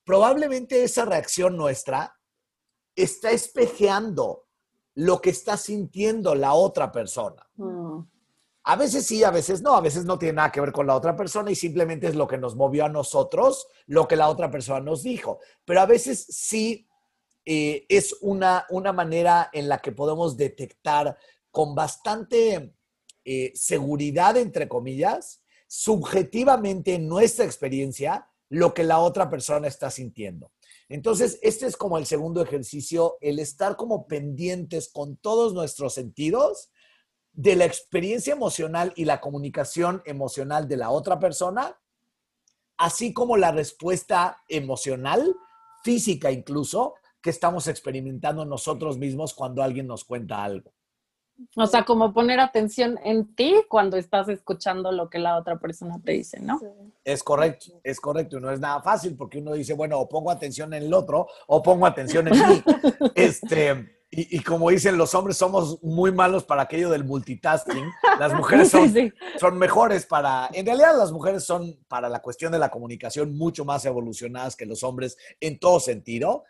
probablemente esa reacción nuestra está espejeando lo que está sintiendo la otra persona. Mm. A veces sí, a veces no, a veces no tiene nada que ver con la otra persona y simplemente es lo que nos movió a nosotros, lo que la otra persona nos dijo. Pero a veces sí eh, es una, una manera en la que podemos detectar con bastante eh, seguridad, entre comillas, subjetivamente en nuestra experiencia, lo que la otra persona está sintiendo. Entonces, este es como el segundo ejercicio, el estar como pendientes con todos nuestros sentidos de la experiencia emocional y la comunicación emocional de la otra persona, así como la respuesta emocional, física incluso, que estamos experimentando nosotros mismos cuando alguien nos cuenta algo. O sea, como poner atención en ti cuando estás escuchando lo que la otra persona te dice, ¿no? Es correcto, es correcto. Y no es nada fácil porque uno dice, bueno, o pongo atención en el otro o pongo atención en mí. este, Y, como dicen, los hombres somos muy malos para aquello del multitasking. Las mujeres son, son mejores para, en realidad las mujeres son para la cuestión de la comunicación mucho más evolucionadas que los hombres en todo sentido.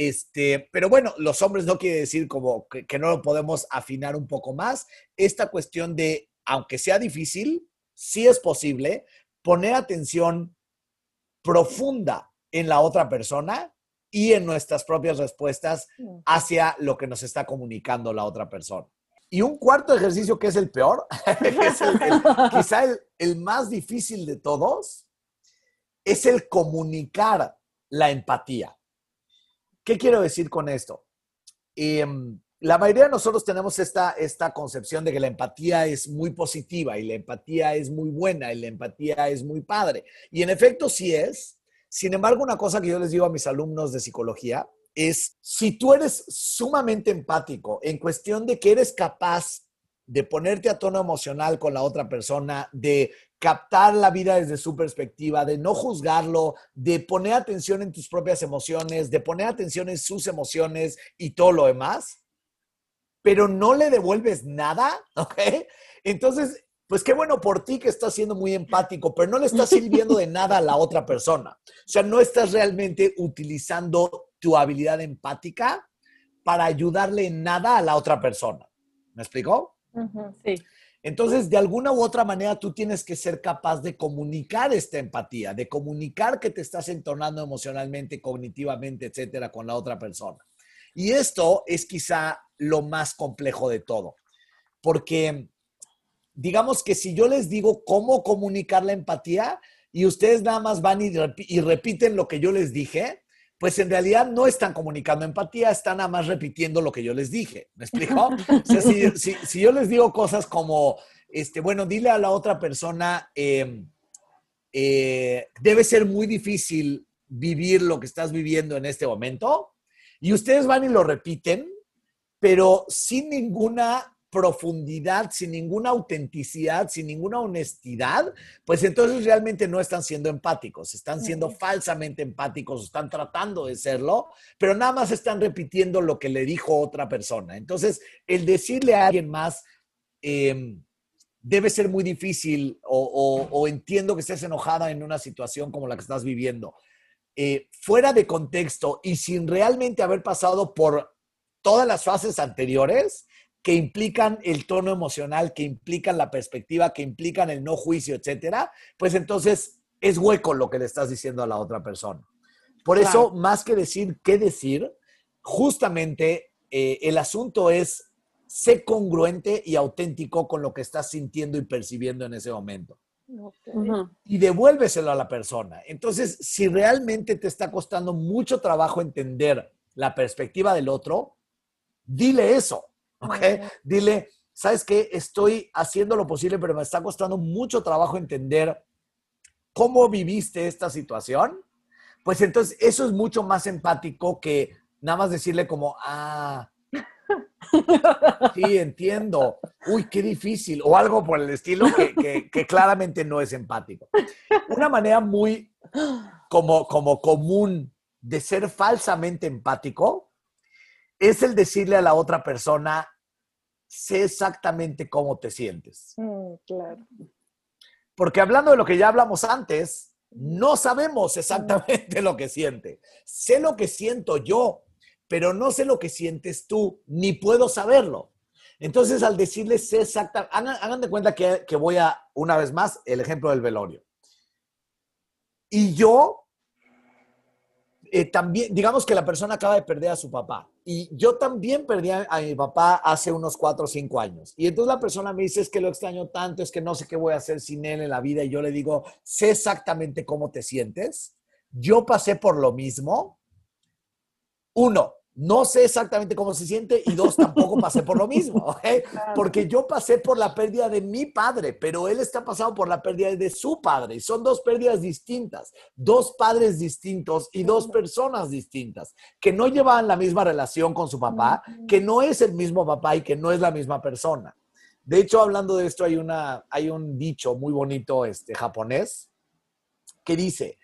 Este, pero bueno, los hombres no quiere decir como que, que no lo podemos afinar un poco más. Esta cuestión de, aunque sea difícil, sí es posible poner atención profunda en la otra persona y en nuestras propias respuestas hacia lo que nos está comunicando la otra persona. Y un cuarto ejercicio que es el peor, es quizá el, más difícil de todos, es el comunicar la empatía. ¿Qué quiero decir con esto? Em, la mayoría de nosotros tenemos esta, esta concepción de que la empatía es muy positiva y la empatía es muy buena y la empatía es muy padre. Y en efecto sí es, sin embargo, una cosa que yo les digo a mis alumnos de psicología es, si tú eres sumamente empático en cuestión de que eres capaz de ponerte a tono emocional con la otra persona, de captar la vida desde su perspectiva, de no juzgarlo, de poner atención en tus propias emociones, de poner atención en sus emociones y todo lo demás, pero no le devuelves nada, ¿ok? Entonces, pues qué bueno por ti que estás siendo muy empático, pero no le estás sirviendo de nada a la otra persona. O sea, no estás realmente utilizando tu habilidad empática para ayudarle en nada a la otra persona. ¿Me explicó? Sí. Entonces, de alguna u otra manera, tú tienes que ser capaz de comunicar esta empatía, de comunicar que te estás entornando emocionalmente, cognitivamente, etcétera, con la otra persona. Y esto es quizá lo más complejo de todo, porque digamos que si yo les digo cómo comunicar la empatía y ustedes nada más van y, repiten lo que yo les dije, pues en realidad no están comunicando empatía, están nada más repitiendo lo que yo les dije. ¿Me explico? O sea, si, yo les digo cosas como, este, bueno, dile a la otra persona, em, eh, debe ser muy difícil vivir lo que estás viviendo en este momento, y ustedes van y lo repiten, pero sin ninguna profundidad, sin ninguna autenticidad, sin ninguna honestidad, pues entonces realmente no están siendo empáticos, están siendo falsamente empáticos, están tratando de serlo, pero nada más están repitiendo lo que le dijo otra persona. Entonces, el decirle a alguien más, em, debe ser muy difícil o, entiendo que estés enojada en una situación como la que estás viviendo. Eh, fuera de contexto y sin realmente haber pasado por todas las fases anteriores, que implican el tono emocional, que implican la perspectiva, que implican el no juicio, etcétera, pues entonces es hueco lo que le estás diciendo a la otra persona. Por eso, más que decir qué decir, justamente eh, el asunto es ser congruente y auténtico con lo que estás sintiendo y percibiendo en ese momento. Y devuélveselo a la persona. Entonces, si realmente te está costando mucho trabajo entender la perspectiva del otro, dile eso. ¿Ok? Dile, ¿sabes qué? Estoy haciendo lo posible, pero me está costando mucho trabajo entender cómo viviste esta situación. Pues entonces eso es mucho más empático que nada más decirle como, ah, sí, entiendo. Uy, qué difícil. O algo por el estilo que, que, claramente no es empático. Una manera muy como, como común de ser falsamente empático es el decirle a la otra persona, sé exactamente cómo te sientes. Mm, claro. Porque hablando de lo que ya hablamos antes, no sabemos exactamente lo que siente. Sé lo que siento yo, pero no sé lo que sientes tú, ni puedo saberlo. Entonces, al decirle sé exactamente, hagan, de cuenta que, que voy a, una vez más, el ejemplo del velorio. Y yo eh, también, digamos que la persona acaba de perder a su papá y yo también perdí a, mi papá hace unos cuatro o cinco años. Y entonces la persona me dice, es que lo extraño tanto, es que no sé qué voy a hacer sin él en la vida. Y yo le digo, sé exactamente cómo te sientes. Yo pasé por lo mismo. Uno, no sé exactamente cómo se siente y dos, tampoco pasé por lo mismo. Porque yo pasé por la pérdida de mi padre, pero él está pasando por la pérdida de su padre y son dos pérdidas distintas, dos padres distintos y dos personas distintas que no llevaban la misma relación con su papá, que no es el mismo papá y que no es la misma persona. De hecho, hablando de esto, hay, una, hay un dicho muy bonito este, japonés que dice,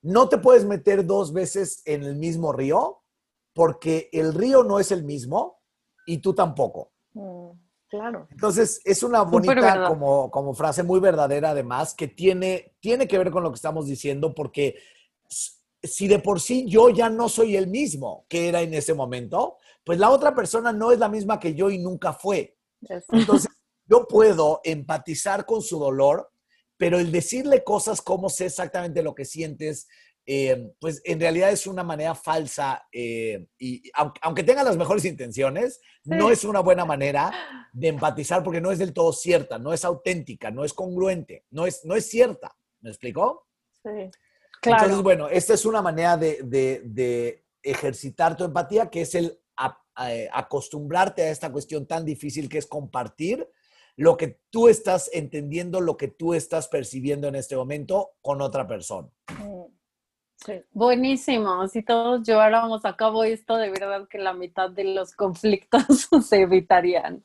no te puedes meter dos veces en el mismo río porque el río no es el mismo y tú tampoco. Mm, claro. Entonces, es una bonita como, como frase muy verdadera además, que tiene, tiene que ver con lo que estamos diciendo, porque si de por sí yo ya no soy el mismo que era en ese momento, pues la otra persona no es la misma que yo y nunca fue. Entonces, yo puedo empatizar con su dolor, pero el decirle cosas como sé exactamente lo que sientes, eh, pues en realidad es una manera falsa eh, y aunque, tenga las mejores intenciones, no es una buena manera de empatizar porque no es del todo cierta, no es auténtica, no es congruente, no es, no es cierta. ¿Me explicó? Sí. Claro. Entonces, bueno, esta es una manera de, ejercitar tu empatía, que es el eh, acostumbrarte a esta cuestión tan difícil que es compartir lo que tú estás entendiendo, lo que tú estás percibiendo en este momento con otra persona. Mm, sí. Buenísimo. Si todos lleváramos a cabo esto, de verdad que la mitad de los conflictos se evitarían.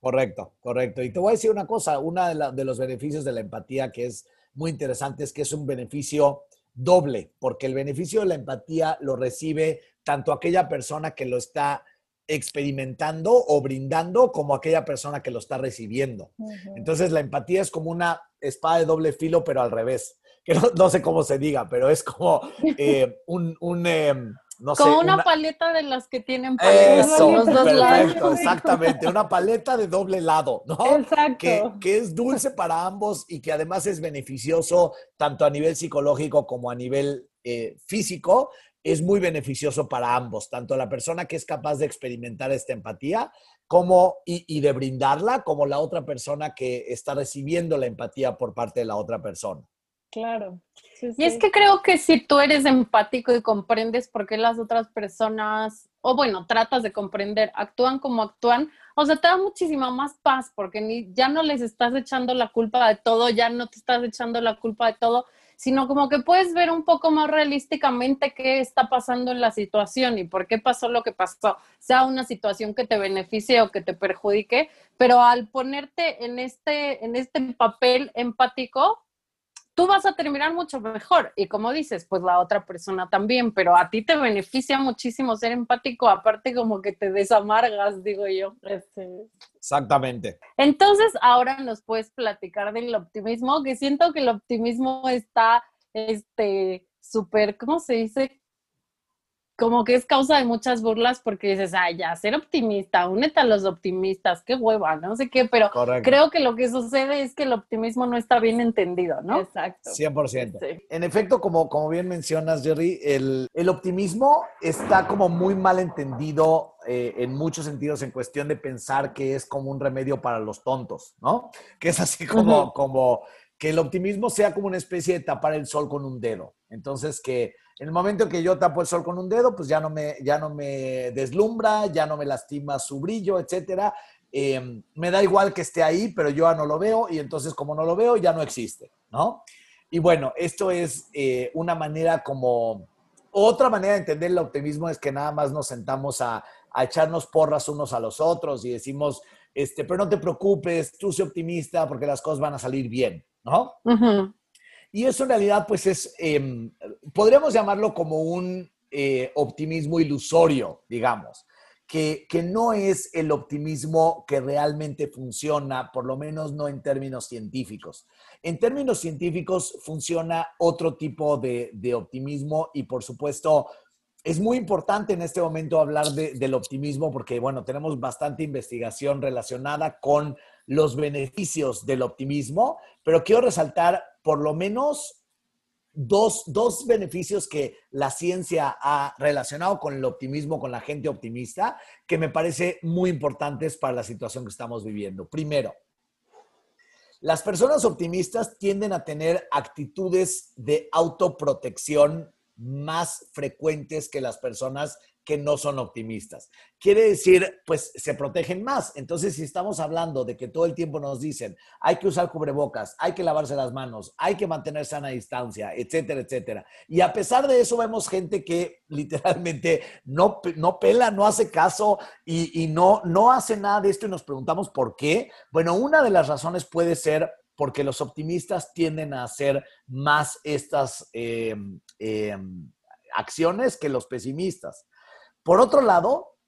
Correcto, correcto. Y te voy a decir una cosa, uno de, de los beneficios de la empatía que es muy interesante es que es un beneficio doble, porque el beneficio de la empatía lo recibe tanto aquella persona que lo está experimentando o brindando como aquella persona que lo está recibiendo. Entonces la empatía es como una espada de doble filo, pero al revés. Que no, sé cómo se diga, pero es como eh, un, em, como una, paleta de las que tienen paletas Eso, los dos perfecto, exactamente. Una paleta de doble lado, ¿no? Exacto. Que, es dulce para ambos y que además es beneficioso tanto a nivel psicológico como a nivel eh, físico. Es muy beneficioso para ambos, tanto la persona que es capaz de experimentar esta empatía como, y, y de brindarla, como la otra persona que está recibiendo la empatía por parte de la otra persona. Claro. Y es que creo que si tú eres empático y comprendes por qué las otras personas, o bueno, tratas de comprender, actúan como actúan, o sea, te da muchísima más paz porque ni, ya no les estás echando la culpa de todo, ya no te estás echando la culpa de todo, sino como que puedes ver un poco más realísticamente qué está pasando en la situación y por qué pasó lo que pasó, sea una situación que te beneficie o que te perjudique, pero al ponerte en este, en este papel empático, tú vas a terminar mucho mejor. Y como dices, pues la otra persona también, pero a ti te beneficia muchísimo ser empático, aparte como que te desamargas, digo yo. Este, Exactamente. Entonces, ahora nos puedes platicar del optimismo, que siento que el optimismo está, este, súper, ¿cómo se dice? Como que es causa de muchas burlas porque dices, ay, ya, ser optimista, únete a los optimistas, qué hueva, no sé qué, pero creo que lo que sucede es que el optimismo no está bien entendido, ¿no? Exacto. 100%. En efecto, como, como bien mencionas, Jerry, el, el optimismo está como muy mal entendido eh, en muchos sentidos en cuestión de pensar que es como un remedio para los tontos, ¿no? Que es así como, como que el optimismo sea como una especie de tapar el sol con un dedo. Entonces, que en el momento que yo tapo el sol con un dedo, pues ya no me, ya no me deslumbra, ya no me lastima su brillo, etcétera. Em, me da igual que esté ahí, pero yo ya no lo veo y entonces como no lo veo, ya no existe, ¿no? Y bueno, esto es eh, una manera como... Otra manera de entender el optimismo es que nada más nos sentamos a, a echarnos porras unos a los otros y decimos, este, pero no te preocupes, tú sé optimista porque las cosas van a salir bien, ¿no? Y eso en realidad, pues es, em, podríamos llamarlo como un eh, optimismo ilusorio, digamos, que, que, no es el optimismo que realmente funciona, por lo menos no en términos científicos. En términos científicos funciona otro tipo de, de optimismo y por supuesto es muy importante en este momento hablar de, del optimismo porque, bueno, tenemos bastante investigación relacionada con los beneficios del optimismo, pero quiero resaltar por lo menos dos, dos, beneficios que la ciencia ha relacionado con el optimismo, con la gente optimista, que me parece muy importantes para la situación que estamos viviendo. Primero, las personas optimistas tienden a tener actitudes de autoprotección más frecuentes que las personas no son optimistas. Quiere decir, pues se protegen más. Entonces, si estamos hablando de que todo el tiempo nos dicen, hay que usar cubrebocas, hay que lavarse las manos, hay que mantener sana distancia, etcétera, etcétera. Y a pesar de eso, vemos gente que literalmente no, no pela, no hace caso y, no, no hace nada de esto y nos preguntamos por qué. Bueno, una de las razones puede ser porque los optimistas tienden a hacer más estas em, em, acciones que los pesimistas. Por otro lado,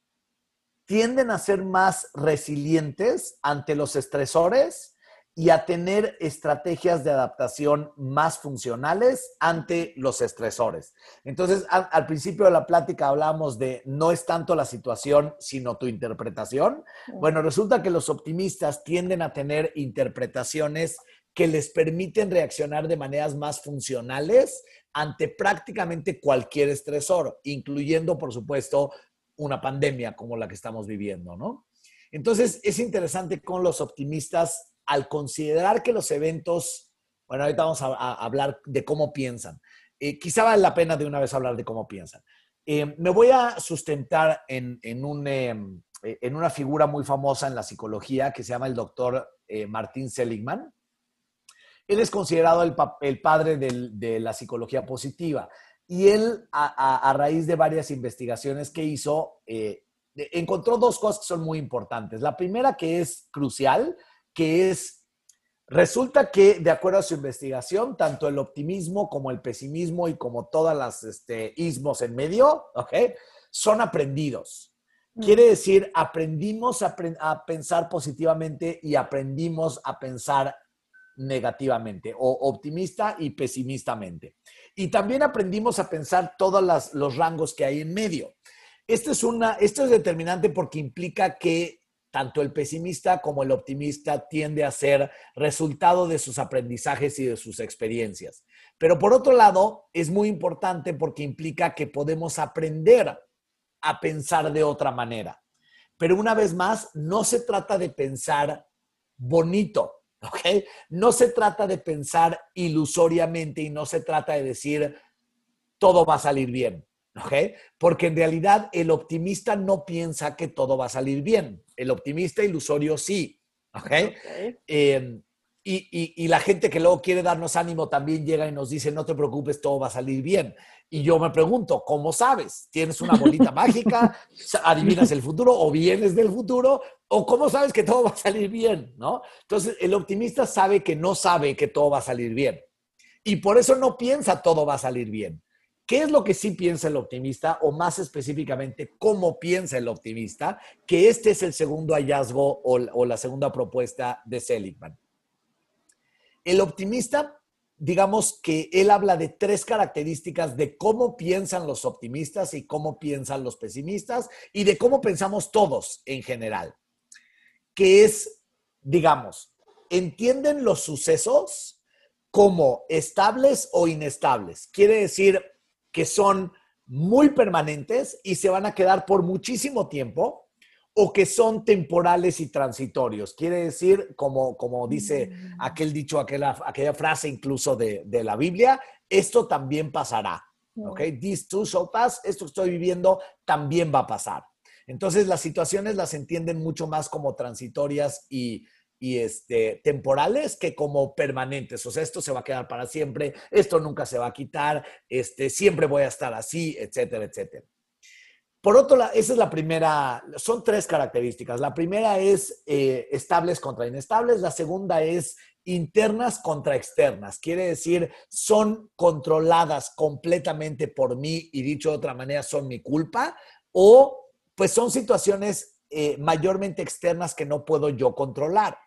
tienden a ser más resilientes ante los estresores y a tener estrategias de adaptación más funcionales ante los estresores. Entonces, al, principio de la plática hablábamos de no es tanto la situación, sino tu interpretación. Bueno, resulta que los optimistas tienden a tener interpretaciones que les permiten reaccionar de maneras más funcionales ante prácticamente cualquier estresor, incluyendo, por supuesto, una pandemia como la que estamos viviendo, ¿no? Entonces, es interesante con los optimistas al considerar que los eventos, bueno, ahorita vamos a, hablar de cómo piensan. Eh, quizá vale la pena de una vez hablar de cómo piensan. Eh, me voy a sustentar en, en, em, eh, en, una figura muy famosa en la psicología que se llama el doctor Martín Seligman. Él es considerado el, el padre del, de la psicología positiva y él, a, a, raíz de varias investigaciones que hizo, encontró dos cosas que son muy importantes. La primera que es crucial que es, resulta que de acuerdo a su investigación, tanto el optimismo como el pesimismo y como todas las este, ismos en medio, ¿ok? Son aprendidos. Mm. Quiere decir, aprendimos a, a pensar positivamente y aprendimos a pensar negativamente o optimista y pesimistamente. Y también aprendimos a pensar todos los rangos que hay en medio. Esto es, una, esto es determinante porque implica que tanto el pesimista como el optimista tiende a ser resultado de sus aprendizajes y de sus experiencias. Pero por otro lado, es muy importante porque implica que podemos aprender a pensar de otra manera. Pero una vez más, no se trata de pensar bonito, ¿ok? No se trata de pensar ilusoriamente y no se trata de decir todo va a salir bien. ¿ok? Porque en realidad el optimista no piensa que todo va a salir bien. El optimista ilusorio sí, ¿ok? Em, y, la gente que luego quiere darnos ánimo también llega y nos dice, no te preocupes, todo va a salir bien. Y yo me pregunto, ¿cómo sabes? ¿Tienes una bolita mágica? ¿Adivinas el futuro o vienes del futuro? ¿O cómo sabes que todo va a salir bien? ¿No? Entonces, el optimista sabe que no sabe que todo va a salir bien. Y por eso no piensa todo va a salir bien. ¿Qué es lo que sí piensa el optimista o más específicamente cómo piensa el optimista? Que este es el segundo hallazgo o, la segunda propuesta de Seligman. El optimista, digamos que él habla de tres características de cómo piensan los optimistas y cómo piensan los pesimistas y de cómo pensamos todos en general. Que es, digamos, entienden los sucesos como estables o inestables. Quiere decir, que son muy permanentes y se van a quedar por muchísimo tiempo o que son temporales y transitorios. Quiere decir, como, como dice mm. aquel dicho, aquella, aquella frase incluso de, de, la Biblia, esto también pasará. ¿Ok? This too shall pass, esto que estoy viviendo también va a pasar. Entonces las situaciones las entienden mucho más como transitorias y, y este, temporales que como permanentes. O sea, esto se va a quedar para siempre, esto nunca se va a quitar, este, siempre voy a estar así, etcétera, etcétera. Por otro lado, esa es la primera, son tres características. La primera es eh, estables contra inestables, la segunda es internas contra externas. Quiere decir, son controladas completamente por mí y dicho de otra manera, son mi culpa o pues son situaciones eh, mayormente externas que no puedo yo controlar.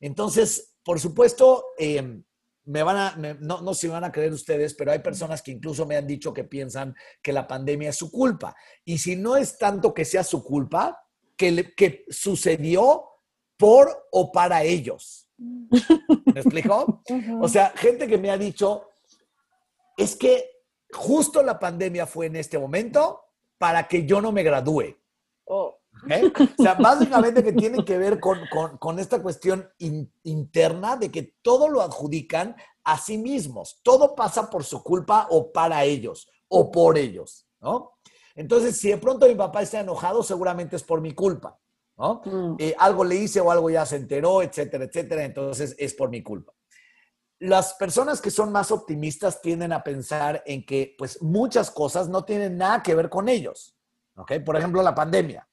Entonces, por supuesto, em, me van a, no, no se van a creer ustedes, pero hay personas que incluso me han dicho que piensan que la pandemia es su culpa. Y si no es tanto que sea su culpa, que, que sucedió por o para ellos. ¿Me explico? O sea, gente que me ha dicho, es que justo la pandemia fue en este momento para que yo no me gradúe. Oh. O sea, básicamente que tiene que ver con, esta cuestión interna de que todo lo adjudican a sí mismos. Todo pasa por su culpa o para ellos o por ellos, ¿no? Entonces, si de pronto mi papá está enojado, seguramente es por mi culpa, ¿no? Mm. Eh, algo le hice o algo ya se enteró, etcétera, etcétera, entonces es por mi culpa. Las personas que son más optimistas tienden a pensar en que, pues, muchas cosas no tienen nada que ver con ellos, ¿ok? Por ejemplo, la pandemia.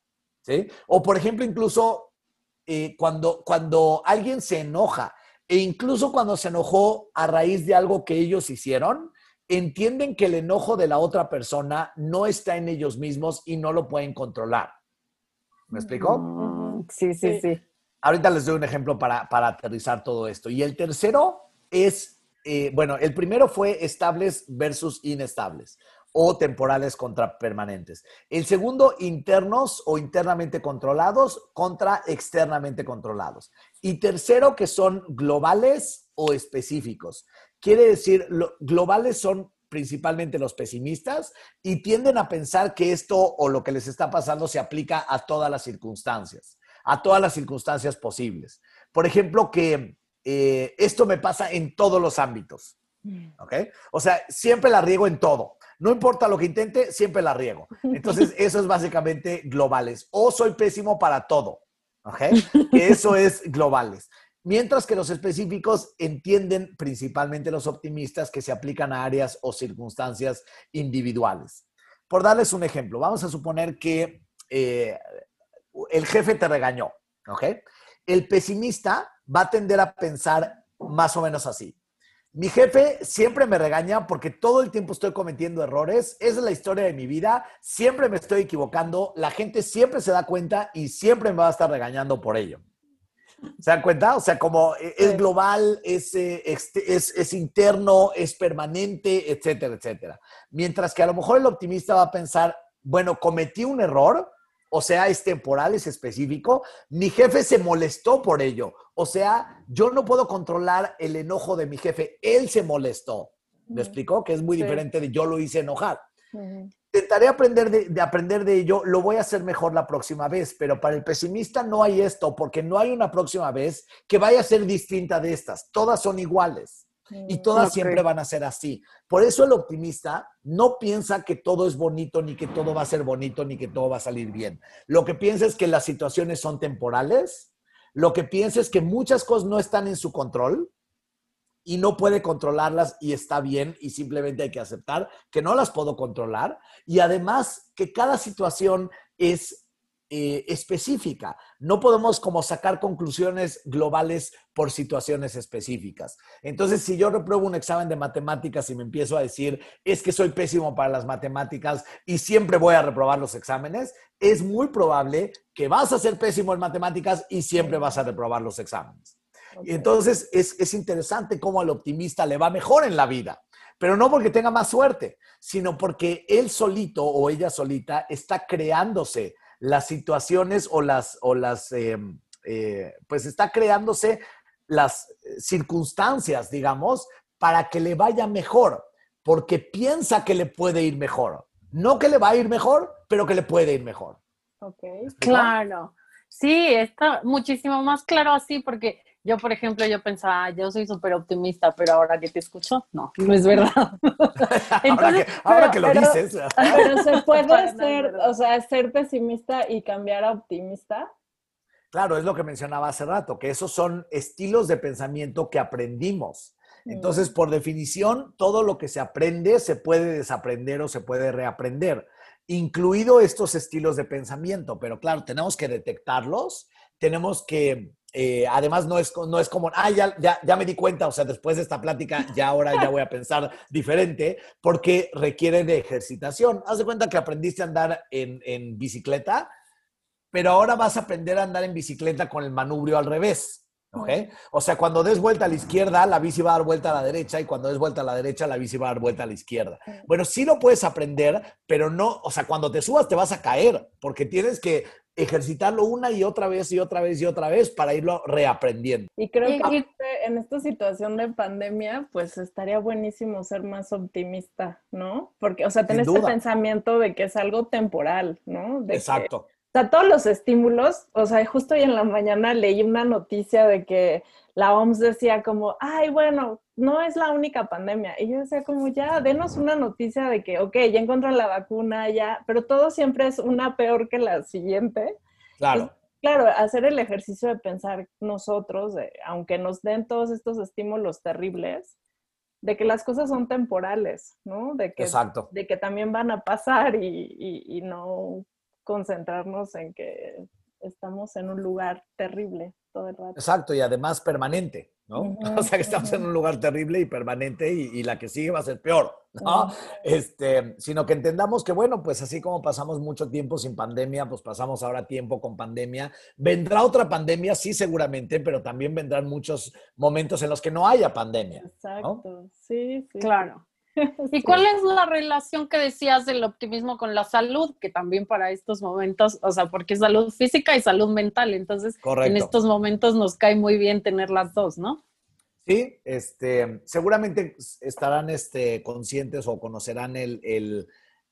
O por ejemplo, incluso eh, cuando, cuando alguien se enoja, e incluso cuando se enojó a raíz de algo que ellos hicieron, entienden que el enojo de la otra persona no está en ellos mismos y no lo pueden controlar. ¿Me explico? Mm, Sí, sí, sí. Ahorita les doy un ejemplo para, para aterrizar todo esto. Y el tercero es, eh, bueno, el primero fue estables versus inestables o temporales contra permanentes. El segundo, internos o internamente controlados contra externamente controlados. Y tercero, que son globales o específicos. Quiere decir, lo- globales son principalmente los pesimistas y tienden a pensar que esto o lo que les está pasando se aplica a todas las circunstancias, a todas las circunstancias posibles. Por ejemplo, que eh, esto me pasa en todos los ámbitos. ¿Ok? O sea, siempre la riego en todo. No importa lo que intente, siempre la riego. Entonces, eso es básicamente globales. O soy pésimo para todo. Eso es globales. Mientras que los específicos entienden principalmente los optimistas que se aplican a áreas o circunstancias individuales. Por darles un ejemplo, vamos a suponer que eh, el jefe te regañó, ¿ok? El pesimista va a tender a pensar más o menos así. Mi jefe siempre me regaña porque todo el tiempo estoy cometiendo errores. Esa es la historia de mi vida. Siempre me estoy equivocando. La gente siempre se da cuenta y siempre me va a estar regañando por ello. ¿Se dan cuenta? O sea, como eh, es global, es, eh, este- es, es interno, es permanente, etcétera, etcétera. Mientras que a lo mejor el optimista va a pensar, bueno, cometí un error, o sea, es temporal, es específico. Mi jefe se molestó por ello. O sea, yo no puedo controlar el enojo de mi jefe. Él se molestó. ¿Me explicó? Que es muy Sí. diferente de yo lo hice enojar. Ujú. Intentaré aprender de, de aprender de ello, lo voy a hacer mejor la próxima vez, pero para el pesimista no hay esto, porque no hay una próxima vez que vaya a ser distinta de estas. Todas son iguales y todas Ok. siempre van a ser así. Por eso el optimista no piensa que todo es bonito, ni que todo va a ser bonito, ni que todo va a salir bien. Lo que piensa es que las situaciones son temporales, lo que piensa es que muchas cosas no están en su control y no puede controlarlas y está bien y simplemente hay que aceptar que no las puedo controlar y además que cada situación es eh, específica. No podemos como sacar conclusiones globales por situaciones específicas. Entonces, si yo repruebo un examen de matemáticas y me empiezo a decir, es que soy pésimo para las matemáticas y siempre voy a reprobar los exámenes, es muy probable que vas a ser pésimo en matemáticas y siempre vas a reprobar los exámenes. Ok. Y entonces es, es interesante cómo al optimista le va mejor en la vida, pero no porque tenga más suerte, sino porque él solito o ella solita está creándose las situaciones o las, o las eh, eh, pues está creándose las eh, circunstancias, digamos, para que le vaya mejor, porque piensa que le puede ir mejor. No que le va a ir mejor, pero que le puede ir mejor. Ok. Claro. Sí, está muchísimo más claro así porque yo, por ejemplo, yo pensaba, "Ah, yo soy súper optimista, pero ahora que te escucho, no, no es verdad. ahora Entonces, que, ahora pero- que lo pero- dices. Pero se puede ser, o sea, ser pesimista y cambiar a optimista. Claro, es lo que mencionaba hace rato, que esos son estilos de pensamiento que aprendimos. Entonces, por definición, todo lo que se aprende se puede desaprender o se puede reaprender, incluido estos estilos de pensamiento. Pero claro, tenemos que detectarlos, tenemos que, eh, además no es, no es como, ah, ya, ya, ya me di cuenta, o sea, después de esta plática, ya ahora ya voy a pensar diferente, porque requiere de ejercitación. Haz de cuenta que aprendiste a andar en, en bicicleta, pero ahora vas a aprender a andar en bicicleta con el manubrio al revés. O sea, cuando des vuelta a la izquierda, la bici va a dar vuelta a la derecha y cuando des vuelta a la derecha, la bici va a dar vuelta a la izquierda. Bueno, sí lo puedes aprender, pero no, o sea, cuando te subas te vas a caer porque tienes que ejercitarlo una y otra vez y otra vez y otra vez para irlo reaprendiendo. Y creo Y- que este- en esta situación de pandemia, pues estaría buenísimo ser más optimista, ¿no? Porque, o sea, tener este pensamiento de que es algo temporal, ¿no? De que- Exacto. o sea, todos los estímulos, o sea, justo hoy en la mañana leí una noticia de que la OMS decía como, ay, bueno, no es la única pandemia. Y yo decía como, ya, denos una noticia de que, ok, ya encontraron la vacuna, ya, pero todo siempre es una peor que la siguiente. Claro. Claro, hacer el ejercicio de pensar nosotros, aunque nos den todos estos estímulos terribles, de que las cosas son temporales, ¿no? De que, Exacto. de que también van a pasar y, y- y no concentrarnos en que estamos en un lugar terrible todo el rato. Exacto. Y además permanente. ¿no? O sea, que estamos en un lugar terrible y permanente y, la que sigue va a ser peor, ¿no? Este, sino que entendamos que, bueno, pues así como pasamos mucho tiempo sin pandemia, pues pasamos ahora tiempo con pandemia. Vendrá otra pandemia, sí, seguramente, pero también vendrán muchos momentos en los que no haya pandemia. Exacto, sí, sí. Claro. ¿Y cuál es la relación que decías del optimismo con la salud? Que también para estos momentos, o sea, porque es salud física y salud mental, entonces en estos momentos nos cae muy bien tener las dos, ¿no? Sí, este, seguramente estarán este, conscientes o conocerán el, el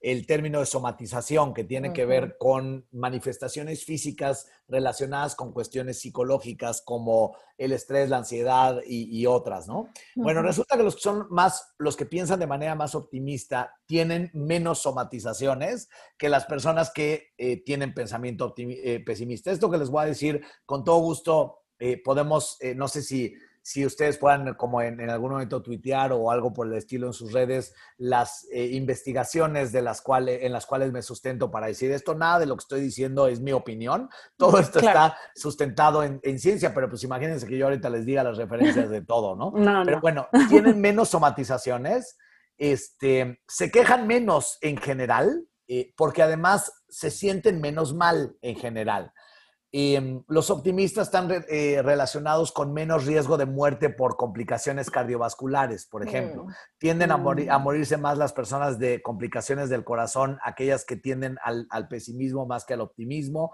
el término de somatización, que tiene que ver con manifestaciones físicas relacionadas con cuestiones psicológicas como el estrés, la ansiedad y, otras, ¿no? Bueno, resulta que los que son más, los que piensan de manera más optimista tienen menos somatizaciones que las personas que eh, tienen pensamiento eh, pesimista. Esto que les voy a decir con todo gusto, eh, podemos, no sé si si ustedes puedan, como en, algún momento, tuitear o algo por el estilo en sus redes, las eh, investigaciones de las cuales, en las cuales me sustento para decir esto, nada de lo que estoy diciendo es mi opinión. Todo esto está sustentado en, ciencia, pero pues imagínense que yo ahorita les diga las referencias de todo, ¿no? pero bueno, tienen menos somatizaciones, este, se quejan menos en general, eh, porque además se sienten menos mal en general. Em, los optimistas están eh, relacionados con menos riesgo de muerte por complicaciones cardiovasculares, por ejemplo. Mm. Tienden a, a, morirse más las personas de complicaciones del corazón, aquellas que tienden al, pesimismo más que al optimismo.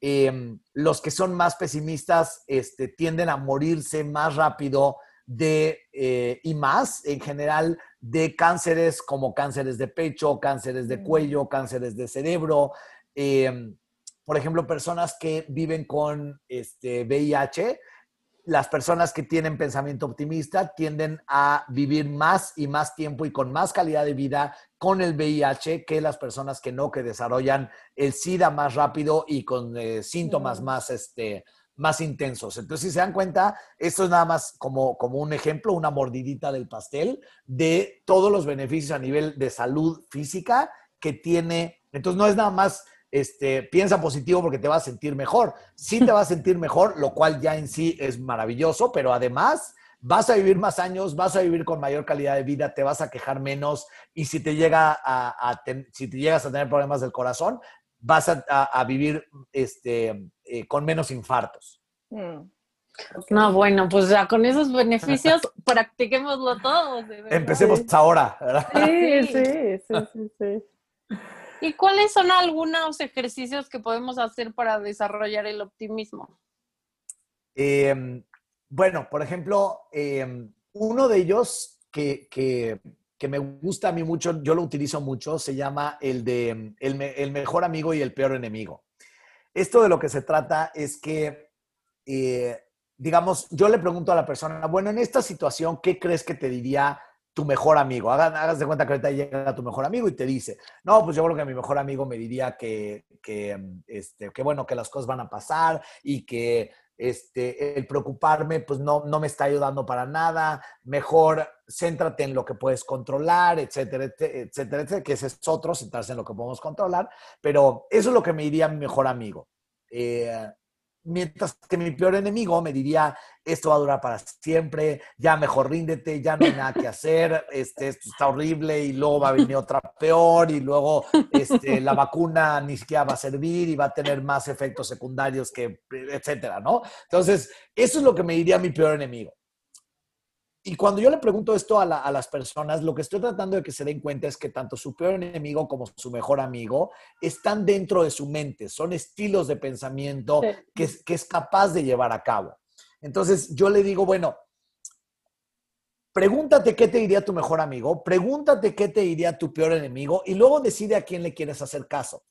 Em, los que son más pesimistas este, tienden a morirse más rápido de, eh, y más en general de cánceres como cánceres de pecho, cánceres de mm. cuello, cánceres de cerebro. Em, por ejemplo, personas que viven con este, VIH, las personas que tienen pensamiento optimista tienden a vivir más y más tiempo y con más calidad de vida con el VIH que las personas que no, que desarrollan el SIDA más rápido y con eh, síntomas más, este, más intensos. Entonces, si se dan cuenta, esto es nada más como, como un ejemplo, una mordidita del pastel de todos los beneficios a nivel de salud física que tiene. Entonces, no es nada más este, piensa positivo porque te vas a sentir mejor. Sí te vas a sentir mejor, lo cual ya en sí es maravilloso, pero además vas a vivir más años, vas a vivir con mayor calidad de vida, te vas a quejar menos y si te, llega a, si te llegas a tener problemas del corazón, vas a, vivir este, eh, con menos infartos. Mm. No, bueno, pues ya con esos beneficios practiquémoslo todos. Empecemos ahora, ¿verdad? Sí, sí, sí, sí. sí. ¿Y cuáles son algunos ejercicios que podemos hacer para desarrollar el optimismo? Em, bueno, por ejemplo, em, uno de ellos que, me gusta a mí mucho, yo lo utilizo mucho, se llama el de el, mejor amigo y el peor enemigo. Esto de lo que se trata es que, eh, digamos, yo le pregunto a la persona, bueno, en esta situación, ¿qué crees que te diría tu mejor amigo. Hagas, de cuenta que ahorita llega tu mejor amigo y te dice, no, pues yo creo que mi mejor amigo me diría que, que, este, que bueno, que las cosas van a pasar y que este, el preocuparme pues no, no me está ayudando para nada, mejor céntrate en lo que puedes controlar, etcétera, etcétera, etcétera, que ese es otro, centrarse en lo que podemos controlar, pero eso es lo que me diría mi mejor amigo. Eh, Mientras que mi peor enemigo me diría, esto va a durar para siempre, ya mejor ríndete, ya no hay nada que hacer, este, esto está horrible y luego va a venir otra peor y luego este, la vacuna ni siquiera va a servir y va a tener más efectos secundarios que, etcétera, ¿no? Entonces, eso es lo que me diría mi peor enemigo. Y cuando yo le pregunto esto a, las personas, lo que estoy tratando de que se den cuenta es que tanto su peor enemigo como su mejor amigo están dentro de su mente, son estilos de pensamiento que, que es capaz de llevar a cabo. Entonces yo le digo, bueno, pregúntate qué te diría tu mejor amigo, pregúntate qué te diría tu peor enemigo y luego decide a quién le quieres hacer caso.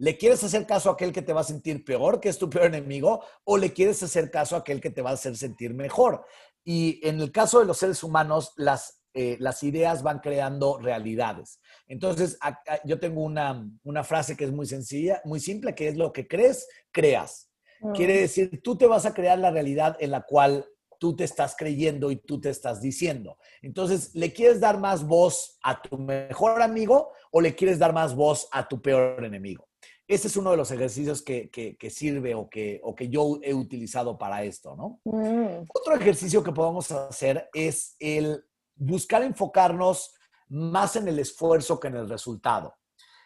¿Le quieres hacer caso a aquel que te va a sentir peor, que es tu peor enemigo, o le quieres hacer caso a aquel que te va a hacer sentir mejor? Y en el caso de los seres humanos, las, eh, las ideas van creando realidades. Entonces, yo tengo una, frase que es muy sencilla, muy simple, que es lo que crees, creas. Quiere mm. decir, tú te vas a crear la realidad en la cual tú te estás creyendo y tú te estás diciendo. Entonces, ¿le quieres dar más voz a tu mejor amigo o le quieres dar más voz a tu peor enemigo? Ese es uno de los ejercicios que, sirve o que, o que yo he utilizado para esto, ¿no? Mm. Otro ejercicio que podemos hacer es el buscar enfocarnos más en el esfuerzo que en el resultado.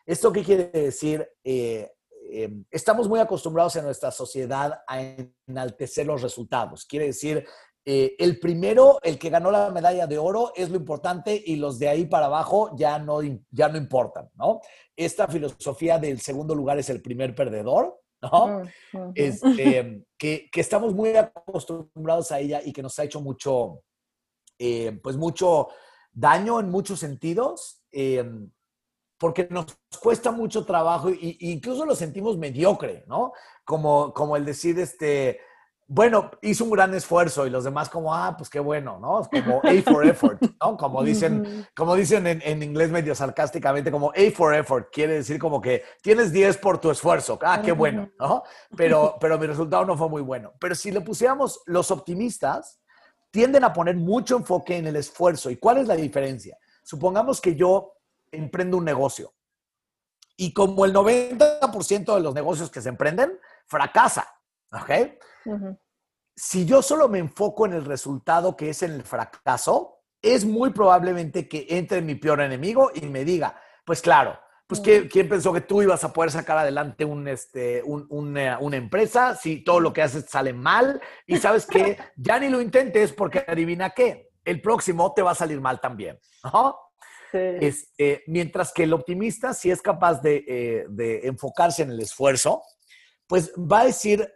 ¿Esto qué quiere decir? Eh, eh, estamos muy acostumbrados en nuestra sociedad a enaltecer los resultados. Quiere decir, eh, el primero, el que ganó la medalla de oro, es lo importante y los de ahí para abajo ya no, ya no importan, ¿no? Esta filosofía del segundo lugar es el primer perdedor, ¿no? Este, que, estamos muy acostumbrados a ella y que nos ha hecho mucho, eh, pues mucho daño en muchos sentidos, eh, porque nos cuesta mucho trabajo e incluso lo sentimos mediocre, ¿no? Como, como el decir, este, bueno, hizo un gran esfuerzo y los demás como, ah, pues qué bueno, ¿no? Como A for effort, ¿no? Como dicen, como dicen en, inglés medio sarcásticamente, como A for effort, quiere decir como que tienes 10 por tu esfuerzo, ah, qué bueno, ¿no? Pero, pero mi resultado no fue muy bueno. Pero si le pusiéramos, los optimistas tienden a poner mucho enfoque en el esfuerzo. ¿Y cuál es la diferencia? Supongamos que yo emprendo un negocio y como el 90% de los negocios que se emprenden, fracasa, ¿ok? Si yo solo me enfoco en el resultado que es en el fracaso, es muy probablemente que entre mi peor enemigo y me diga, pues claro, pues ¿quién, pensó que tú ibas a poder sacar adelante un, este, una, empresa si todo lo que haces sale mal? Y sabes que ya ni lo intentes porque adivina qué, el próximo te va a salir mal también. Este, mientras que el optimista, si es capaz de, eh, de enfocarse en el esfuerzo, pues va a decir,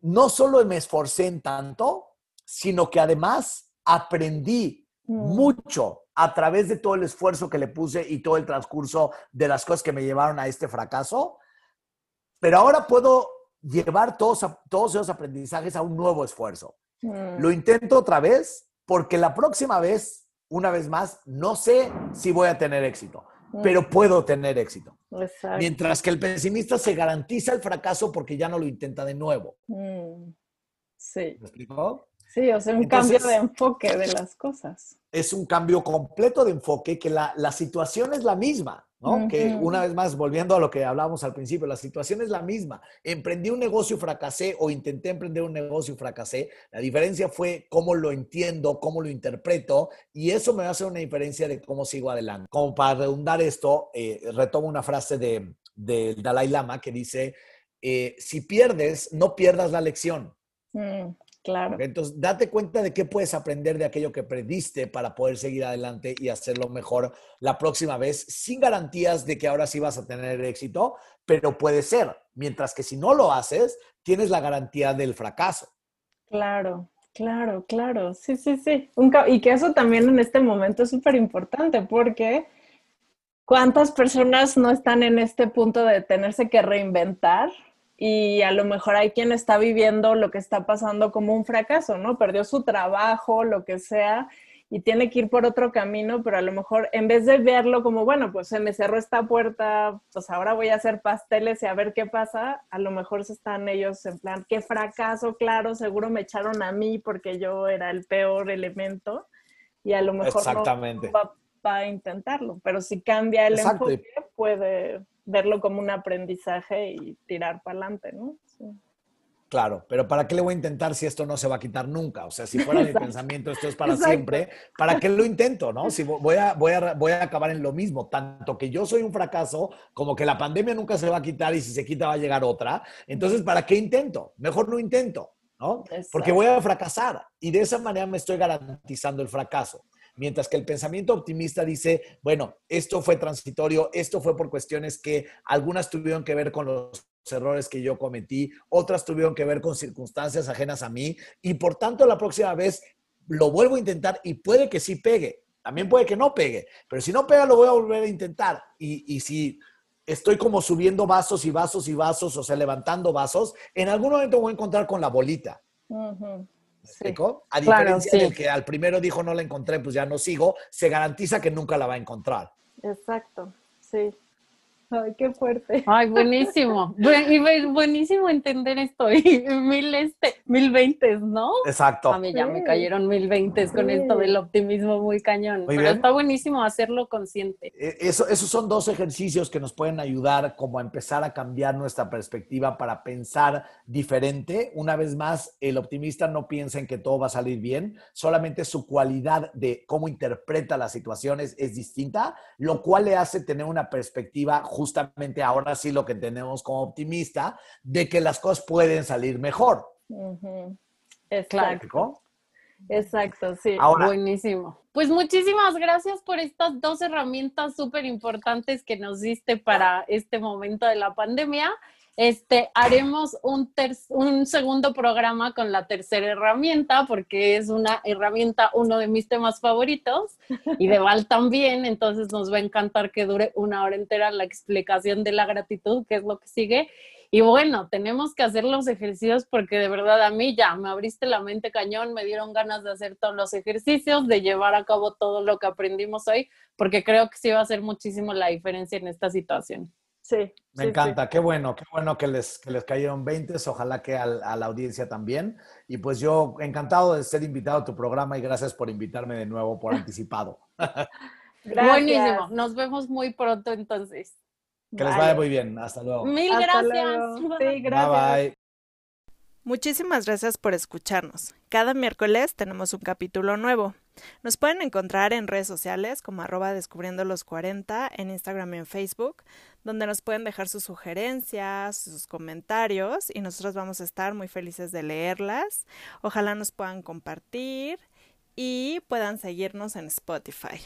no solo me esforcé en tanto, sino que además aprendí mm. mucho a través de todo el esfuerzo que le puse y todo el transcurso de las cosas que me llevaron a este fracaso. Pero ahora puedo llevar todos, todos esos aprendizajes a un nuevo esfuerzo. Mm. Lo intento otra vez porque la próxima vez, una vez más, no sé si voy a tener éxito pero puedo tener éxito. Mientras que el pesimista se garantiza el fracaso porque ya no lo intenta de nuevo. Mm, sí. ¿Me explicó? Sí, o sea, un cambio de enfoque de las cosas. Es un cambio completo de enfoque que la, la situación es la misma. ¿no? Que una vez más, volviendo a lo que hablábamos al principio, la situación es la misma. Emprendí un negocio y fracasé o intenté emprender un negocio y fracasé. La diferencia fue cómo lo entiendo, cómo lo interpreto y eso me hace una diferencia de cómo sigo adelante. Como para redundar esto, eh, retomo una frase del de, Dalai Lama que dice, eh, si pierdes, no pierdas la lección. Mm. Claro. Entonces, date cuenta de qué puedes aprender de aquello que prediste para poder seguir adelante y hacerlo mejor la próxima vez, sin garantías de que ahora sí vas a tener éxito, pero puede ser. Mientras que si no lo haces, tienes la garantía del fracaso. Claro, claro, claro. Sí, sí, sí. y que eso también en este momento es súper importante porque ¿cuántas personas no están en este punto de tenerse que reinventar? Y a lo mejor hay quien está viviendo lo que está pasando como un fracaso, ¿no? Perdió su trabajo, lo que sea, y tiene que ir por otro camino, pero a lo mejor en vez de verlo como, bueno, pues se me cerró esta puerta, pues ahora voy a hacer pasteles y a ver qué pasa, a lo mejor se están ellos en plan, qué fracaso, claro, seguro me echaron a mí porque yo era el peor elemento y a lo mejor Exactamente. no va, a intentarlo, pero si cambia el enfoque puede verlo como un aprendizaje y tirar para adelante, ¿no? Claro, pero ¿para qué le voy a intentar si esto no se va a quitar nunca? O sea, si fuera mi pensamiento, esto es para siempre, ¿para qué lo intento, no? Si voy a, voy, a, voy a acabar en lo mismo, tanto que yo soy un fracaso, como que la pandemia nunca se va a quitar y si se quita va a llegar otra. Entonces, ¿para qué intento? Mejor no intento, ¿no? Porque voy a fracasar y de esa manera me estoy garantizando el fracaso. Mientras que el pensamiento optimista dice, bueno, esto fue transitorio, esto fue por cuestiones que algunas tuvieron que ver con los errores que yo cometí, otras tuvieron que ver con circunstancias ajenas a mí y por tanto la próxima vez lo vuelvo a intentar y puede que sí pegue, también puede que no pegue, pero si no pega lo voy a volver a intentar y, si estoy como subiendo vasos y vasos y vasos, o sea, levantando vasos, en algún momento voy a encontrar con la bolita. A diferencia del que al primero dijo no la encontré, pues ya no sigo, se garantiza que nunca la va a encontrar. Exacto, sí. Ay, qué fuerte. Ay, buenísimo. y buenísimo entender esto. Y mil, este, mil veintes, ¿no? Exacto. A mí ya me cayeron mil veintes con esto del optimismo muy cañón. Pero está buenísimo hacerlo consciente. E, eso, esos son dos ejercicios que nos pueden ayudar como a empezar a cambiar nuestra perspectiva para pensar diferente. Una vez más, el optimista no piensa en que todo va a salir bien, solamente su cualidad de cómo interpreta las situaciones es distinta, lo cual le hace tener una perspectiva justamente ahora sí lo que tenemos como optimista, de que las cosas pueden salir mejor. Exacto. Exacto, sí. Buenísimo. Pues muchísimas gracias por estas dos herramientas súper importantes que nos diste para este momento de la pandemia. Este, haremos un, un segundo programa con la tercera herramienta, porque es una herramienta, uno de mis temas favoritos, y de Val también, entonces nos va a encantar que dure una hora entera la explicación de la gratitud, que es lo que sigue. Y bueno, tenemos que hacer los ejercicios porque de verdad a mí ya me abriste la mente cañón, me dieron ganas de hacer todos los ejercicios, de llevar a cabo todo lo que aprendimos hoy, porque creo que sí va a hacer muchísimo la diferencia en esta situación. Sí. Me encanta, qué bueno, qué bueno que les, que les cayeron 20, ojalá que a la audiencia también. Y pues yo encantado de ser invitado a tu programa y gracias por invitarme de nuevo por anticipado. Buenísimo, nos vemos muy pronto entonces. Que les vaya muy bien, hasta luego. Mil gracias. Sí, gracias. Bye bye. Muchísimas gracias por escucharnos. Cada miércoles tenemos un capítulo nuevo. Nos pueden encontrar en redes sociales como arroba descubriendo los 40, en Instagram y en Facebook, donde nos pueden dejar sus sugerencias, sus comentarios y nosotros vamos a estar muy felices de leerlas. Ojalá nos puedan compartir y puedan seguirnos en Spotify.